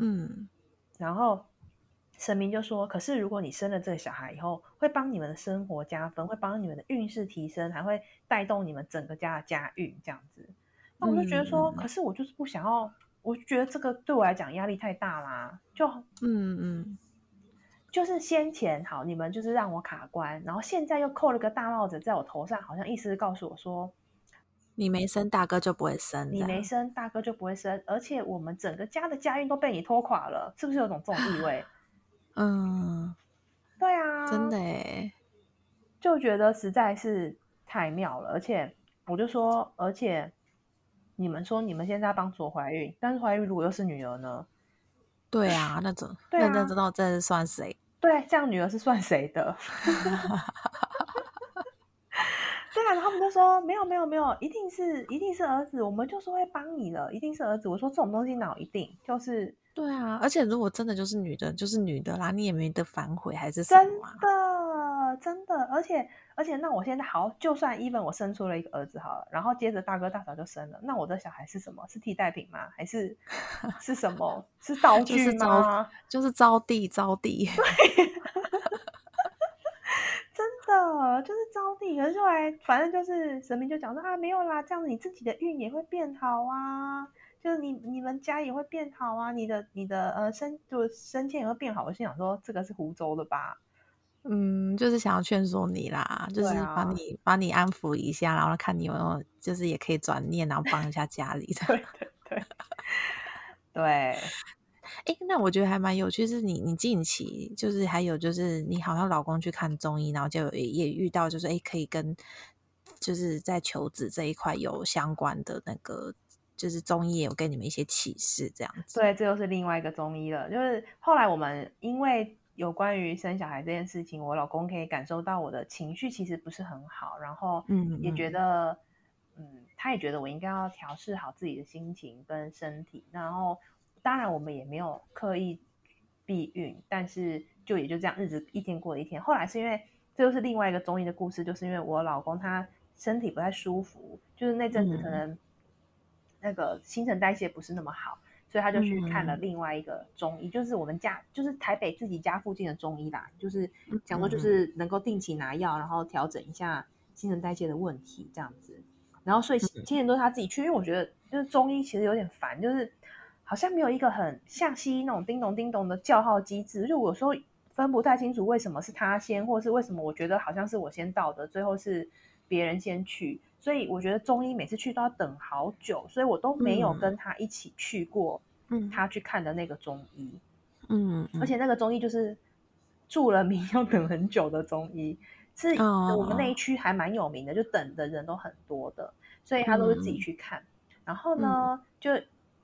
嗯，然后神明就说：“可是如果你生了这个小孩以后，会帮你们的生活加分，会帮你们的运势提升，还会带动你们整个家的家运这样子。”那我就觉得说，嗯、可是我就是不想要，我觉得这个对我来讲压力太大啦。就嗯嗯。嗯就是先前好，你们就是让我卡关，然后现在又扣了个大帽子在我头上，好像意思是告诉我说，你没生大哥就不会生，你没生大哥就不会生，而且我们整个家的家运都被你拖垮了，是不是有种这种意味？嗯，对啊，真的诶，就觉得实在是太妙了，而且我就说，而且你们说你们现在要帮助我怀孕，但是怀孕如果又是女儿呢？对啊，那种那那知道这是算谁？对，这样女儿是算谁的？他们就说没有没有没有，一定是一定是儿子，我们就是会帮你的，一定是儿子。我说这种东西哪一定就是对啊，而且如果真的就是女的，就是女的啦，你也没得反悔还是什么？真的真的，而且。而且，那我现在好，就算 even 我生出了一个儿子好了，然后接着大哥大嫂就生了，那我的小孩是什么？是替代品吗？还是 是什么？是道具吗？就是招弟，招弟。对，真的就是招娣。可是后来，反正就是神明就讲说啊，没有啦，这样子你自己的运也会变好啊，就是你你们家也会变好啊，你的你的呃身就生前也会变好。我心想说，这个是湖州的吧？嗯，就是想要劝说你啦，就是帮你、啊、帮你安抚一下，然后看你有没有，就是也可以转念，然后帮一下家里的。对对 对，对。哎、欸，那我觉得还蛮有趣，是你你近期就是还有就是你好像老公去看中医，然后就也，也遇到就是哎、欸、可以跟就是在求子这一块有相关的那个，就是中医也有给你们一些启示这样子。对，这又是另外一个中医了，就是后来我们因为。有关于生小孩这件事情，我老公可以感受到我的情绪其实不是很好，然后也觉得，嗯，嗯，他也觉得我应该要调试好自己的心情跟身体。然后，当然我们也没有刻意避孕，但是就也就这样，日子一天过一天。后来是因为这就是另外一个中医的故事，就是因为我老公他身体不太舒服，就是那阵子可能那个新陈代谢不是那么好。所以他就去看了另外一个中医，嗯、就是我们家就是台北自己家附近的中医啦，就是讲说就是能够定期拿药，然后调整一下新陈代谢的问题这样子。然后所以今年都是他自己去，因为我觉得就是中医其实有点烦，就是好像没有一个很像西医那种叮咚叮咚的叫号机制，就我有时候分不太清楚为什么是他先，或是为什么我觉得好像是我先到的，最后是别人先去。所以我觉得中医每次去都要等好久，所以我都没有跟他一起去过。嗯，他去看的那个中医，嗯，而且那个中医就是著了名要等很久的中医，是我们那一区还蛮有名的，就等的人都很多的，所以他都是自己去看。然后呢，就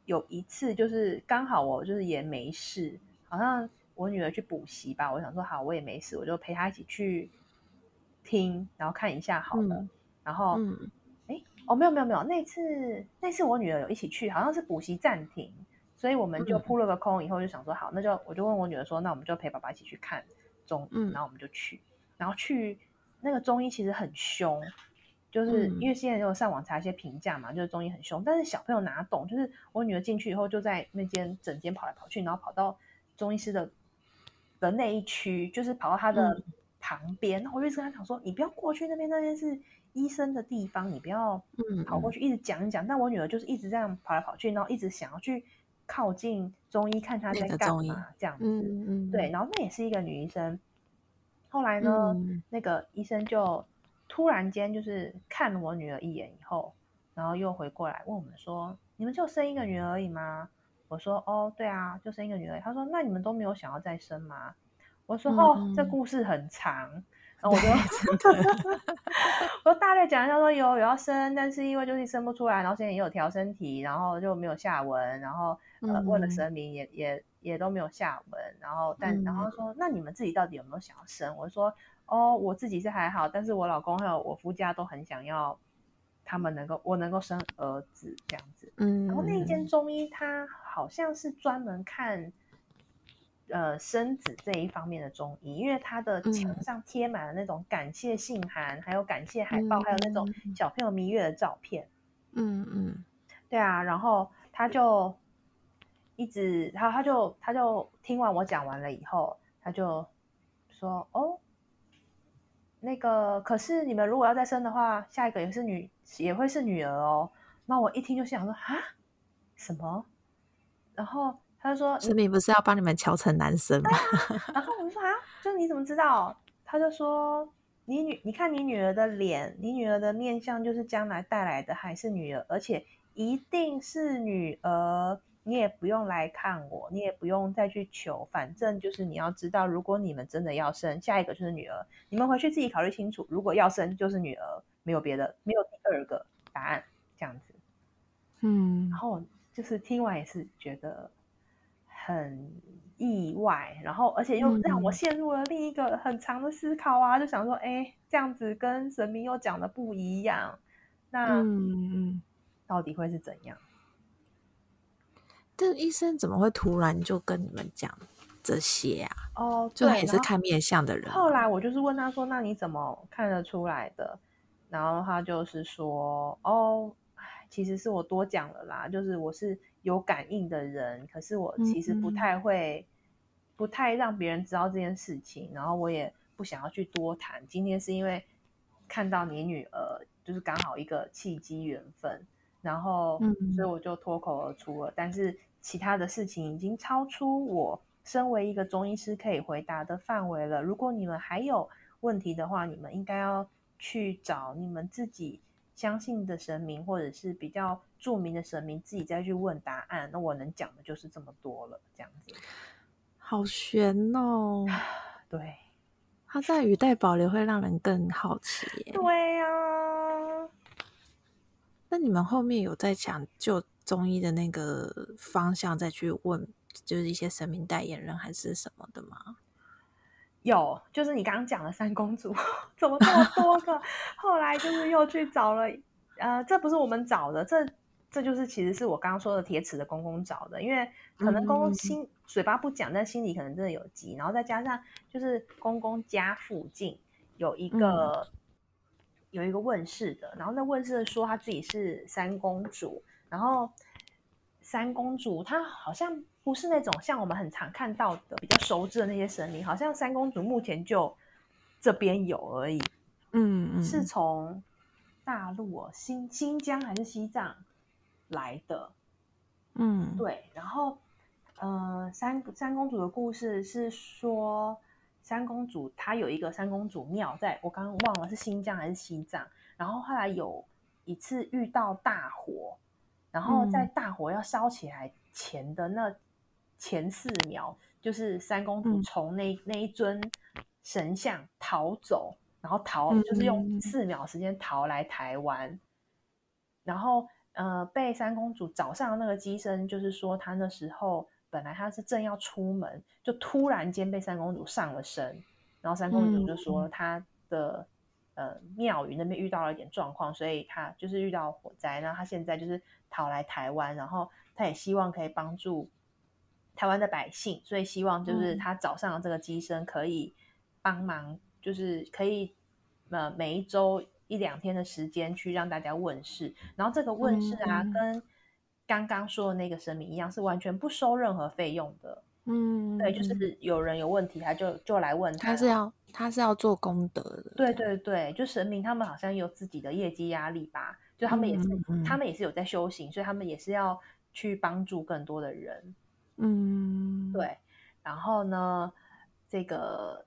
有一次就是刚好我就是也没事，好像我女儿去补习吧，我想说好我也没事，我就陪她一起去听，然后看一下好了。然后，嗯，哎，哦，没有没有没有，那次那次我女儿有一起去，好像是补习暂停，所以我们就扑了个空，以后就想说好，那就我就问我女儿说，那我们就陪爸爸一起去看中医，然后我们就去，然后去那个中医其实很凶，就是因为现在有上网查一些评价嘛，就是中医很凶，但是小朋友哪懂，就是我女儿进去以后就在那间整间跑来跑去，然后跑到中医师的的那一区，就是跑到他的旁边，然后我就跟他讲说，你不要过去那边，那边是。医生的地方，你不要跑过去，一直讲一讲。嗯、但我女儿就是一直这样跑来跑去，然后一直想要去靠近中医，看他在干嘛这样子。嗯嗯、对，然后那也是一个女医生。后来呢，嗯、那个医生就突然间就是看了我女儿一眼以后，然后又回过来问我们说：“你们就生一个女儿而已吗？”我说：“哦，对啊，就生一个女儿。”他说：“那你们都没有想要再生吗？”我说：“哦，嗯、这故事很长。”然后我就，我说大概讲一下，说有有要生，但是因为就是生不出来，然后现在也有调身体，然后就没有下文，然后呃问了神明也也也都没有下文，然后但然后说那你们自己到底有没有想要生？我说哦，我自己是还好，但是我老公还有我夫家都很想要，他们能够我能够生儿子这样子，嗯，然后那一间中医他好像是专门看。呃，生子这一方面的中医，因为他的墙上贴满了那种感谢信函，嗯、还有感谢海报，嗯、还有那种小朋友蜜月的照片。嗯嗯，对啊，然后他就一直，他他就他就听完我讲完了以后，他就说：“哦，那个，可是你们如果要再生的话，下一个也是女，也会是女儿哦。”那我一听就想说：“啊，什么？”然后。他就说：“神明不是要帮你们调成男生吗？”然后我就说：“啊，就你怎么知道？”他就说：“你女，你看你女儿的脸，你女儿的面相就是将来带来的还是女儿，而且一定是女儿。你也不用来看我，你也不用再去求，反正就是你要知道，如果你们真的要生，下一个就是女儿。你们回去自己考虑清楚。如果要生，就是女儿，没有别的，没有第二个答案，这样子。嗯，然后就是听完也是觉得。”很意外，然后而且又让我陷入了另一个很长的思考啊，嗯、就想说，哎，这样子跟神明又讲的不一样，那到底会是怎样？但医生怎么会突然就跟你们讲这些啊？哦，就也是看面相的人。后，后来我就是问他说：“那你怎么看得出来的？”然后他就是说：“哦，其实是我多讲了啦，就是我是。”有感应的人，可是我其实不太会，嗯、不太让别人知道这件事情，然后我也不想要去多谈。今天是因为看到你女儿，就是刚好一个契机缘分，然后所以我就脱口而出了。嗯、但是其他的事情已经超出我身为一个中医师可以回答的范围了。如果你们还有问题的话，你们应该要去找你们自己相信的神明，或者是比较。著名的神明自己再去问答案，那我能讲的就是这么多了，这样子，好悬哦。对，他在语带保留会让人更好奇耶。对呀、啊，那你们后面有在讲就中医的那个方向再去问，就是一些神明代言人还是什么的吗？有，就是你刚刚讲的三公主，怎么这么多个？后来就是又去找了，呃，这不是我们找的，这。这就是其实是我刚刚说的铁齿的公公找的，因为可能公公心嘴巴不讲，但心里可能真的有急，然后再加上就是公公家附近有一个有一个问世的，然后那问世的说他自己是三公主，然后三公主她好像不是那种像我们很常看到的比较熟知的那些神灵，好像三公主目前就这边有而已。嗯嗯，是从大陆哦，新新疆还是西藏来的？嗯，对。然后，呃，三三公主的故事是说，三公主她有一个三公主庙，在我刚刚忘了是新疆还是西藏。然后后来有一次遇到大火。然后在大火要烧起来前的那前四秒，嗯、就是三公主从那、嗯、那一尊神像逃走，然后逃、嗯、就是用四秒时间逃来台湾。嗯、然后呃，被三公主找上的那个机身，就是说她那时候本来他是正要出门，就突然间被三公主上了身，然后三公主就说她的。呃，庙宇那边遇到了一点状况，所以他就是遇到火灾，然后他现在就是逃来台湾，然后他也希望可以帮助台湾的百姓，所以希望就是他早上了这个机身可以帮忙，就是可以呃每一周一两天的时间去让大家问世，然后这个问世啊，嗯、跟刚刚说的那个神明一样，是完全不收任何费用的。嗯，对，就是有人有问题，他就就来问他，他是要他是要做功德的。对对对，就神明他们好像有自己的业绩压力吧，就他们也是、嗯、他们也是有在修行，所以他们也是要去帮助更多的人。嗯，对。然后呢，这个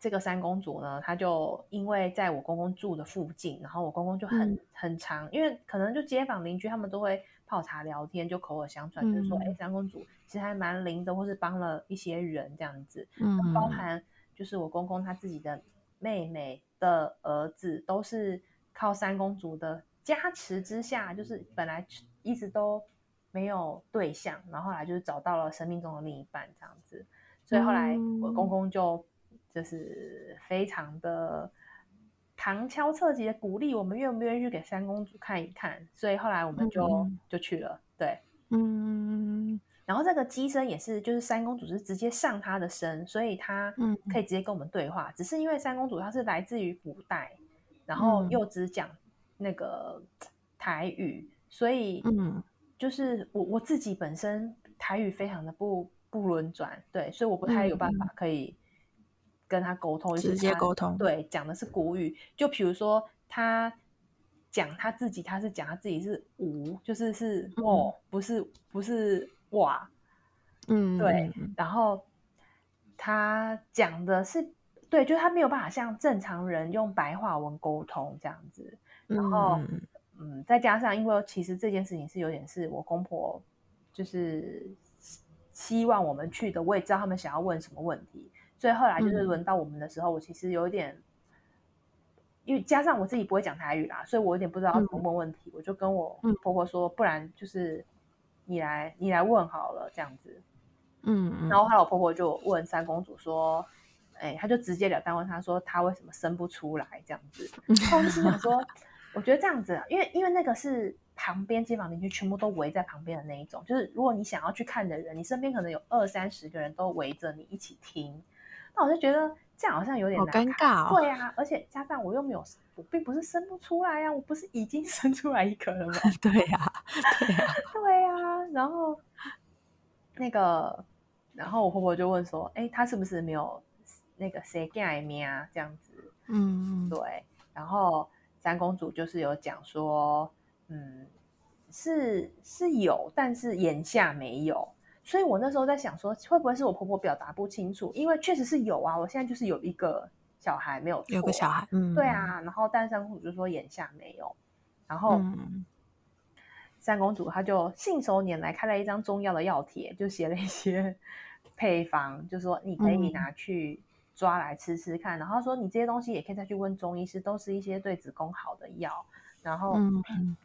这个三公主呢，她就因为在我公公住的附近，然后我公公就很、嗯、很长，因为可能就街坊邻居他们都会。泡茶聊天就口耳相传，嗯、就是说，哎，三公主其实还蛮灵的，或是帮了一些人这样子。嗯，包含就是我公公他自己的妹妹的儿子，都是靠三公主的加持之下，就是本来一直都没有对象，然后后来就是找到了生命中的另一半这样子。所以后来我公公就就是非常的。旁敲侧击的鼓励我们愿不愿意去给三公主看一看，所以后来我们就、嗯、就去了。对，嗯，然后这个机身也是，就是三公主是直接上她的身，所以她可以直接跟我们对话。嗯、只是因为三公主她是来自于古代，然后又只讲那个台语，所以嗯，就是我我自己本身台语非常的不不轮转，对，所以我不太有办法可以。跟他沟通，直接沟通，对，讲的是古语。就比如说，他讲他自己，他是讲他自己是无，就是是哦，不是不是哇，嗯，对。然后他讲的是对，就是他没有办法像正常人用白话文沟通这样子。然后嗯，嗯，再加上因为其实这件事情是有点是我公婆就是希望我们去的，我也知道他们想要问什么问题。所以后来就是轮到我们的时候，嗯、我其实有一点，因为加上我自己不会讲台语啦，所以我有点不知道怎么问问题。嗯、我就跟我婆婆说，不然就是你来，你来问好了，这样子。嗯，嗯，然后后来我婆婆就问三公主说，哎，他就直截了当问她说，她为什么生不出来这样子？我就心想说，我觉得这样子，因为因为那个是旁边街坊邻居全部都围在旁边的那一种，就是如果你想要去看的人，你身边可能有二三十个人都围着你一起听。那我就觉得这样好像有点难尴尬哦。对啊，而且加上我又没有，我并不是生不出来呀、啊，我不是已经 生出来一个了吗？对呀、啊，对呀、啊，对呀、啊。然后那个，然后我婆婆就问说：“哎，她是不是没有那个谁盖面啊？这样子？”嗯，对。然后三公主就是有讲说：“嗯，是是有，但是眼下没有。”所以我那时候在想说，会不会是我婆婆表达不清楚？因为确实是有啊，我现在就是有一个小孩没有，有个小孩，嗯，对啊。然后但三公主就说眼下没有，然后、嗯、三公主她就信手拈来开了一张中药的药帖，就写了一些配方，就说你可以拿去抓来吃吃看。嗯、然后说你这些东西也可以再去问中医师，都是一些对子宫好的药。然后。嗯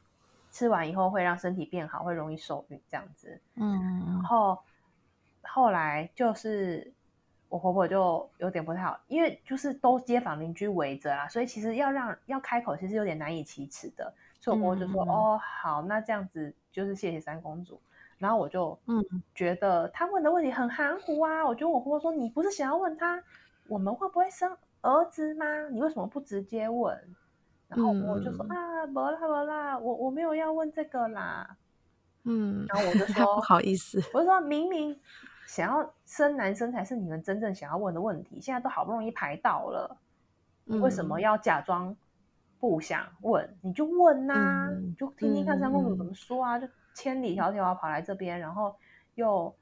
吃完以后会让身体变好，会容易受孕这样子。嗯，然后后来就是我婆婆就有点不太好，因为就是都街坊邻居围着啦，所以其实要让要开口，其实有点难以启齿的。所以我婆婆就说：“嗯、哦，好，那这样子就是谢谢三公主。”然后我就嗯觉得她问的问题很含糊啊。我觉得我婆婆说：“你不是想要问她我们会不会生儿子吗？你为什么不直接问？”然后我就说、嗯、啊，没啦没啦，我我没有要问这个啦。嗯，然后我就 说不好意思，我就说明明想要生男生才是你们真正想要问的问题，现在都好不容易排到了，嗯、为什么要假装不想问？你就问呐、啊，嗯、你就听听看三公主怎么说啊，嗯、就千里迢迢跑来这边，然后又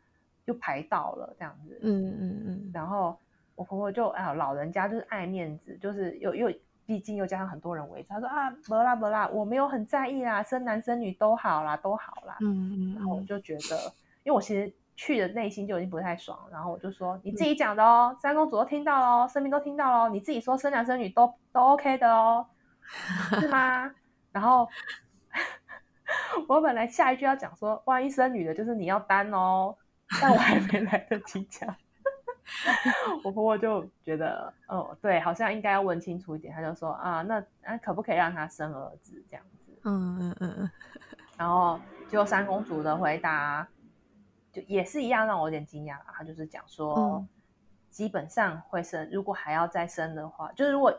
又排到了这样子，嗯嗯嗯，嗯然后我婆婆就哎呀，老人家就是爱面子，就是又又。毕竟又加上很多人围着，他说啊，不啦不啦，我没有很在意啦，生男生女都好啦，都好啦。嗯嗯。然后我就觉得，因为我其实去的内心就已经不太爽，然后我就说你自己讲的哦，嗯、三公主都听到喽，生命都听到喽，你自己说生男生女都都 OK 的哦，是吗？然后 我本来下一句要讲说，万一生女的，就是你要担哦，但我还没来得及讲。我婆婆就觉得，哦，对，好像应该要问清楚一点。她就说啊，那那可不可以让她生儿子这样子？嗯嗯嗯嗯。然后就三公主的回答，就也是一样，让我有点惊讶。她就是讲说，嗯、基本上会生，如果还要再生的话，就是如果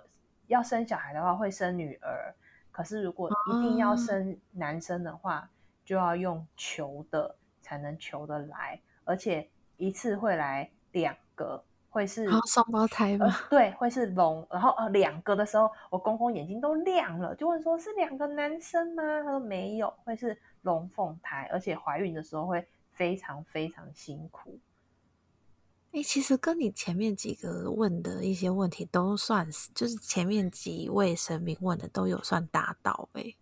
要生小孩的话，会生女儿。可是如果一定要生男生的话，嗯、就要用求的才能求得来，而且一次会来两。个会是双胞胎吗？对，会是龙。然后呃，两个的时候，我公公眼睛都亮了，就问说：“是两个男生吗？”他说：“没有，会是龙凤胎，而且怀孕的时候会非常非常辛苦。”哎，其实跟你前面几个问的一些问题都算是，就是前面几位神明问的都有算答到哎。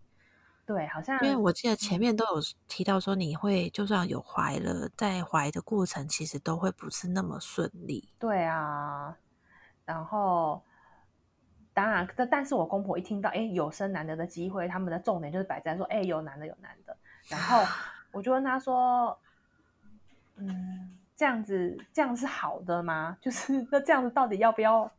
对，好像因为我记得前面都有提到说，你会就算有怀了，在怀的过程其实都会不是那么顺利。对啊，然后当然，但但是我公婆一听到哎有生男的的机会，他们的重点就是摆在说哎有男的有男的，然后 我就问他说，嗯，这样子这样是好的吗？就是那这样子到底要不要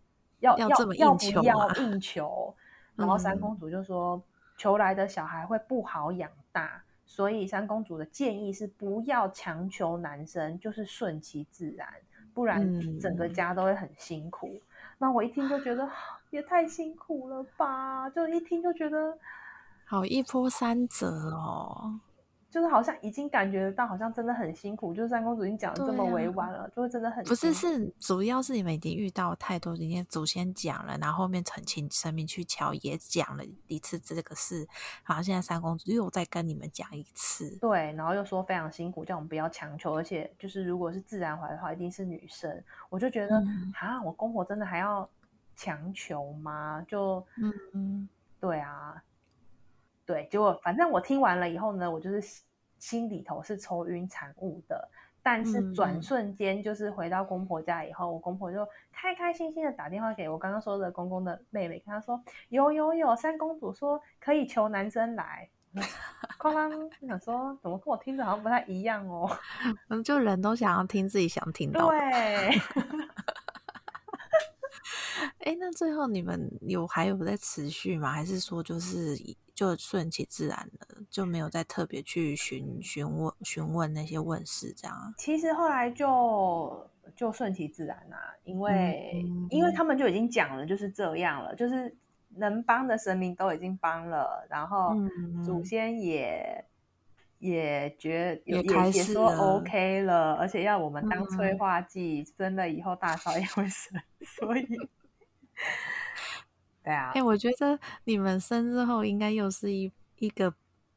要要这么硬求啊？要不要硬求？然后三公主就说。嗯求来的小孩会不好养大，所以三公主的建议是不要强求男生，就是顺其自然，不然整个家都会很辛苦。嗯、那我一听就觉得也太辛苦了吧，就一听就觉得好一波三折哦。就是好像已经感觉到，好像真的很辛苦。就是三公主已经讲的这么委婉了，啊、就会真的很不是是主要是你们已经遇到太多，今天祖先讲了，然后后面澄清神明去乔也讲了一次这个事，然后现在三公主又再跟你们讲一次，对，然后又说非常辛苦，叫我们不要强求，而且就是如果是自然怀的话，一定是女生。我就觉得啊、嗯，我公婆真的还要强求吗？就嗯嗯，对啊。对，结果反正我听完了以后呢，我就是心里头是愁云惨雾的。但是转瞬间，就是回到公婆家以后，嗯、我公婆就开开心心的打电话给我刚刚说的公公的妹妹，跟他说有有有，三公主说可以求男生来。刚刚想说，怎么跟我听着好像不太一样哦？嗯，就人都想要听自己想听到的。对。哎，那最后你们有还有在持续吗？还是说就是就顺其自然了，就没有再特别去询询问询问那些问事这样？其实后来就就顺其自然啦、啊，因为、嗯、因为他们就已经讲了就是这样了，就是能帮的神明都已经帮了，然后祖先也、嗯、也觉也也也说 OK 了，而且要我们当催化剂，真的以后大嫂也会生，所以。对啊，哎、欸，我觉得你们生日后应该又是一一个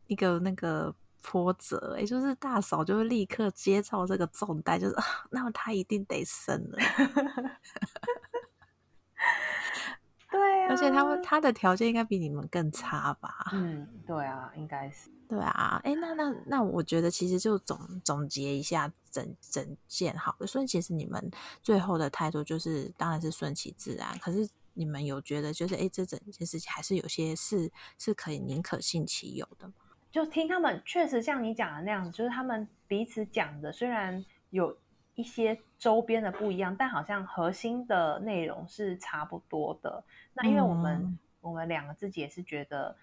一个那个波折，哎，就是大嫂就会立刻接受这个重担，就是那么他一定得生了。对啊，而且他们他的条件应该比你们更差吧？嗯，对啊，应该是。对啊，哎，那那那，我觉得其实就总总结一下整整件好了。所以其实你们最后的态度就是，当然是顺其自然。可是你们有觉得，就是哎，这整件事情还是有些事是可以宁可信其有的吗？就听他们确实像你讲的那样子，就是他们彼此讲的，虽然有一些周边的不一样，但好像核心的内容是差不多的。那因为我们、嗯、我们两个自己也是觉得。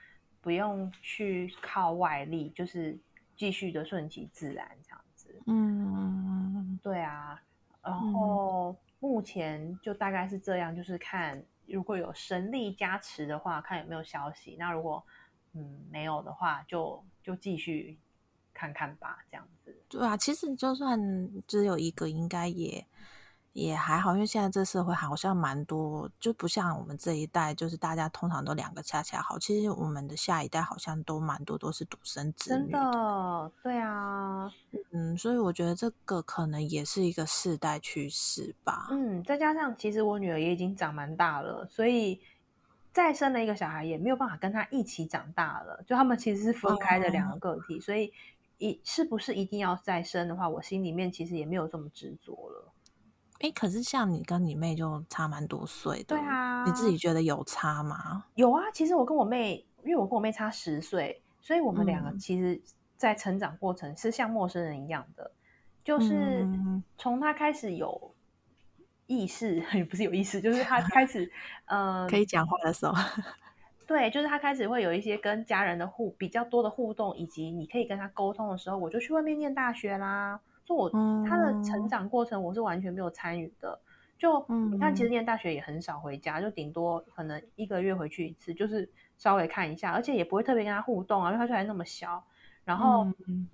不用去靠外力，就是继续的顺其自然这样子。嗯，对啊。然后目前就大概是这样，就是看如果有神力加持的话，看有没有消息。那如果嗯没有的话，就就继续看看吧，这样子。对啊，其实就算只有一个，应该也也还好，因为现在这社会好像蛮多，就不像我们这一代，就是大家通常都两个恰恰好。其实我们的下一代好像都蛮多都是独生子女的，真的，对啊，嗯，所以我觉得这个可能也是一个世代趋势吧。嗯，再加上其实我女儿也已经长蛮大了，所以。再生了一个小孩也没有办法跟他一起长大了，就他们其实是分开的两个个体，哦、所以一是不是一定要再生的话，我心里面其实也没有这么执着了。哎，可是像你跟你妹就差蛮多岁的，对啊，你自己觉得有差吗？有啊，其实我跟我妹，因为我跟我妹差十岁，所以我们两个其实，在成长过程是像陌生人一样的，嗯、就是从她开始有。意识 也不是有意识，就是他开始，呃，可以讲话的时候，对，就是他开始会有一些跟家人的互比较多的互动，以及你可以跟他沟通的时候，我就去外面念大学啦。就我、嗯、他的成长过程，我是完全没有参与的。就你看，其实念大学也很少回家，就顶多可能一个月回去一次，就是稍微看一下，而且也不会特别跟他互动啊，因为他还那么小。然后、嗯、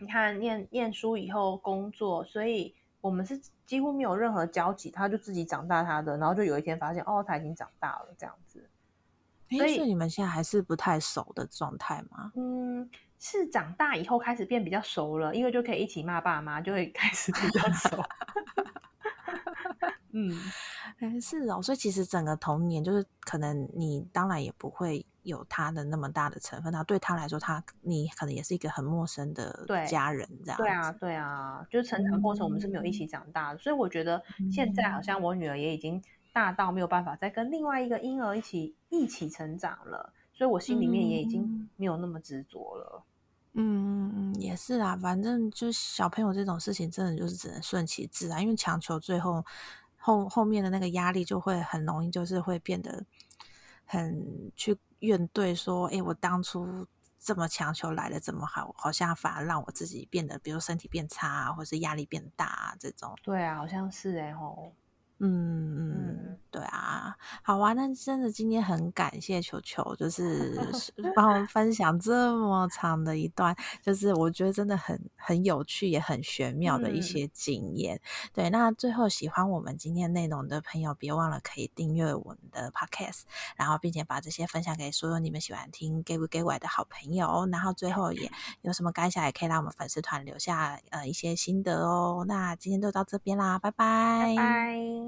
你看念念书以后工作，所以。我们是几乎没有任何交集，他就自己长大他的，然后就有一天发现，哦，他已经长大了这样子。所以，你们现在还是不太熟的状态吗？嗯，是长大以后开始变比较熟了，因为就可以一起骂爸妈，就会 开始比较熟。嗯，哎，是哦，所以其实整个童年就是可能你当然也不会。有他的那么大的成分，那对他来说，他你可能也是一个很陌生的家人，这样对。对啊，对啊，就是成长过程我们是没有一起长大的，嗯、所以我觉得现在好像我女儿也已经大到没有办法再跟另外一个婴儿一起一起成长了，所以我心里面也已经没有那么执着了。嗯嗯嗯，也是啊，反正就小朋友这种事情，真的就是只能顺其自然，因为强求最后后后面的那个压力就会很容易，就是会变得很去。怨对说：“哎、欸，我当初这么强求来的这么好，好像反而让我自己变得，比如身体变差啊，或是压力变大啊，这种。”对啊，好像是哎吼。嗯嗯，对啊，好啊，那真的今天很感谢球球，就 是帮我们分享这么长的一段，就是我觉得真的很很有趣，也很玄妙的一些经验。嗯、对，那最后喜欢我们今天内容的朋友，别忘了可以订阅我们的 Podcast，然后并且把这些分享给所有你们喜欢听 Gay 不 Gay 歪的好朋友。然后最后也有什么感想，也可以让我们粉丝团留下呃一些心得哦。那今天就到这边啦，拜拜。拜拜。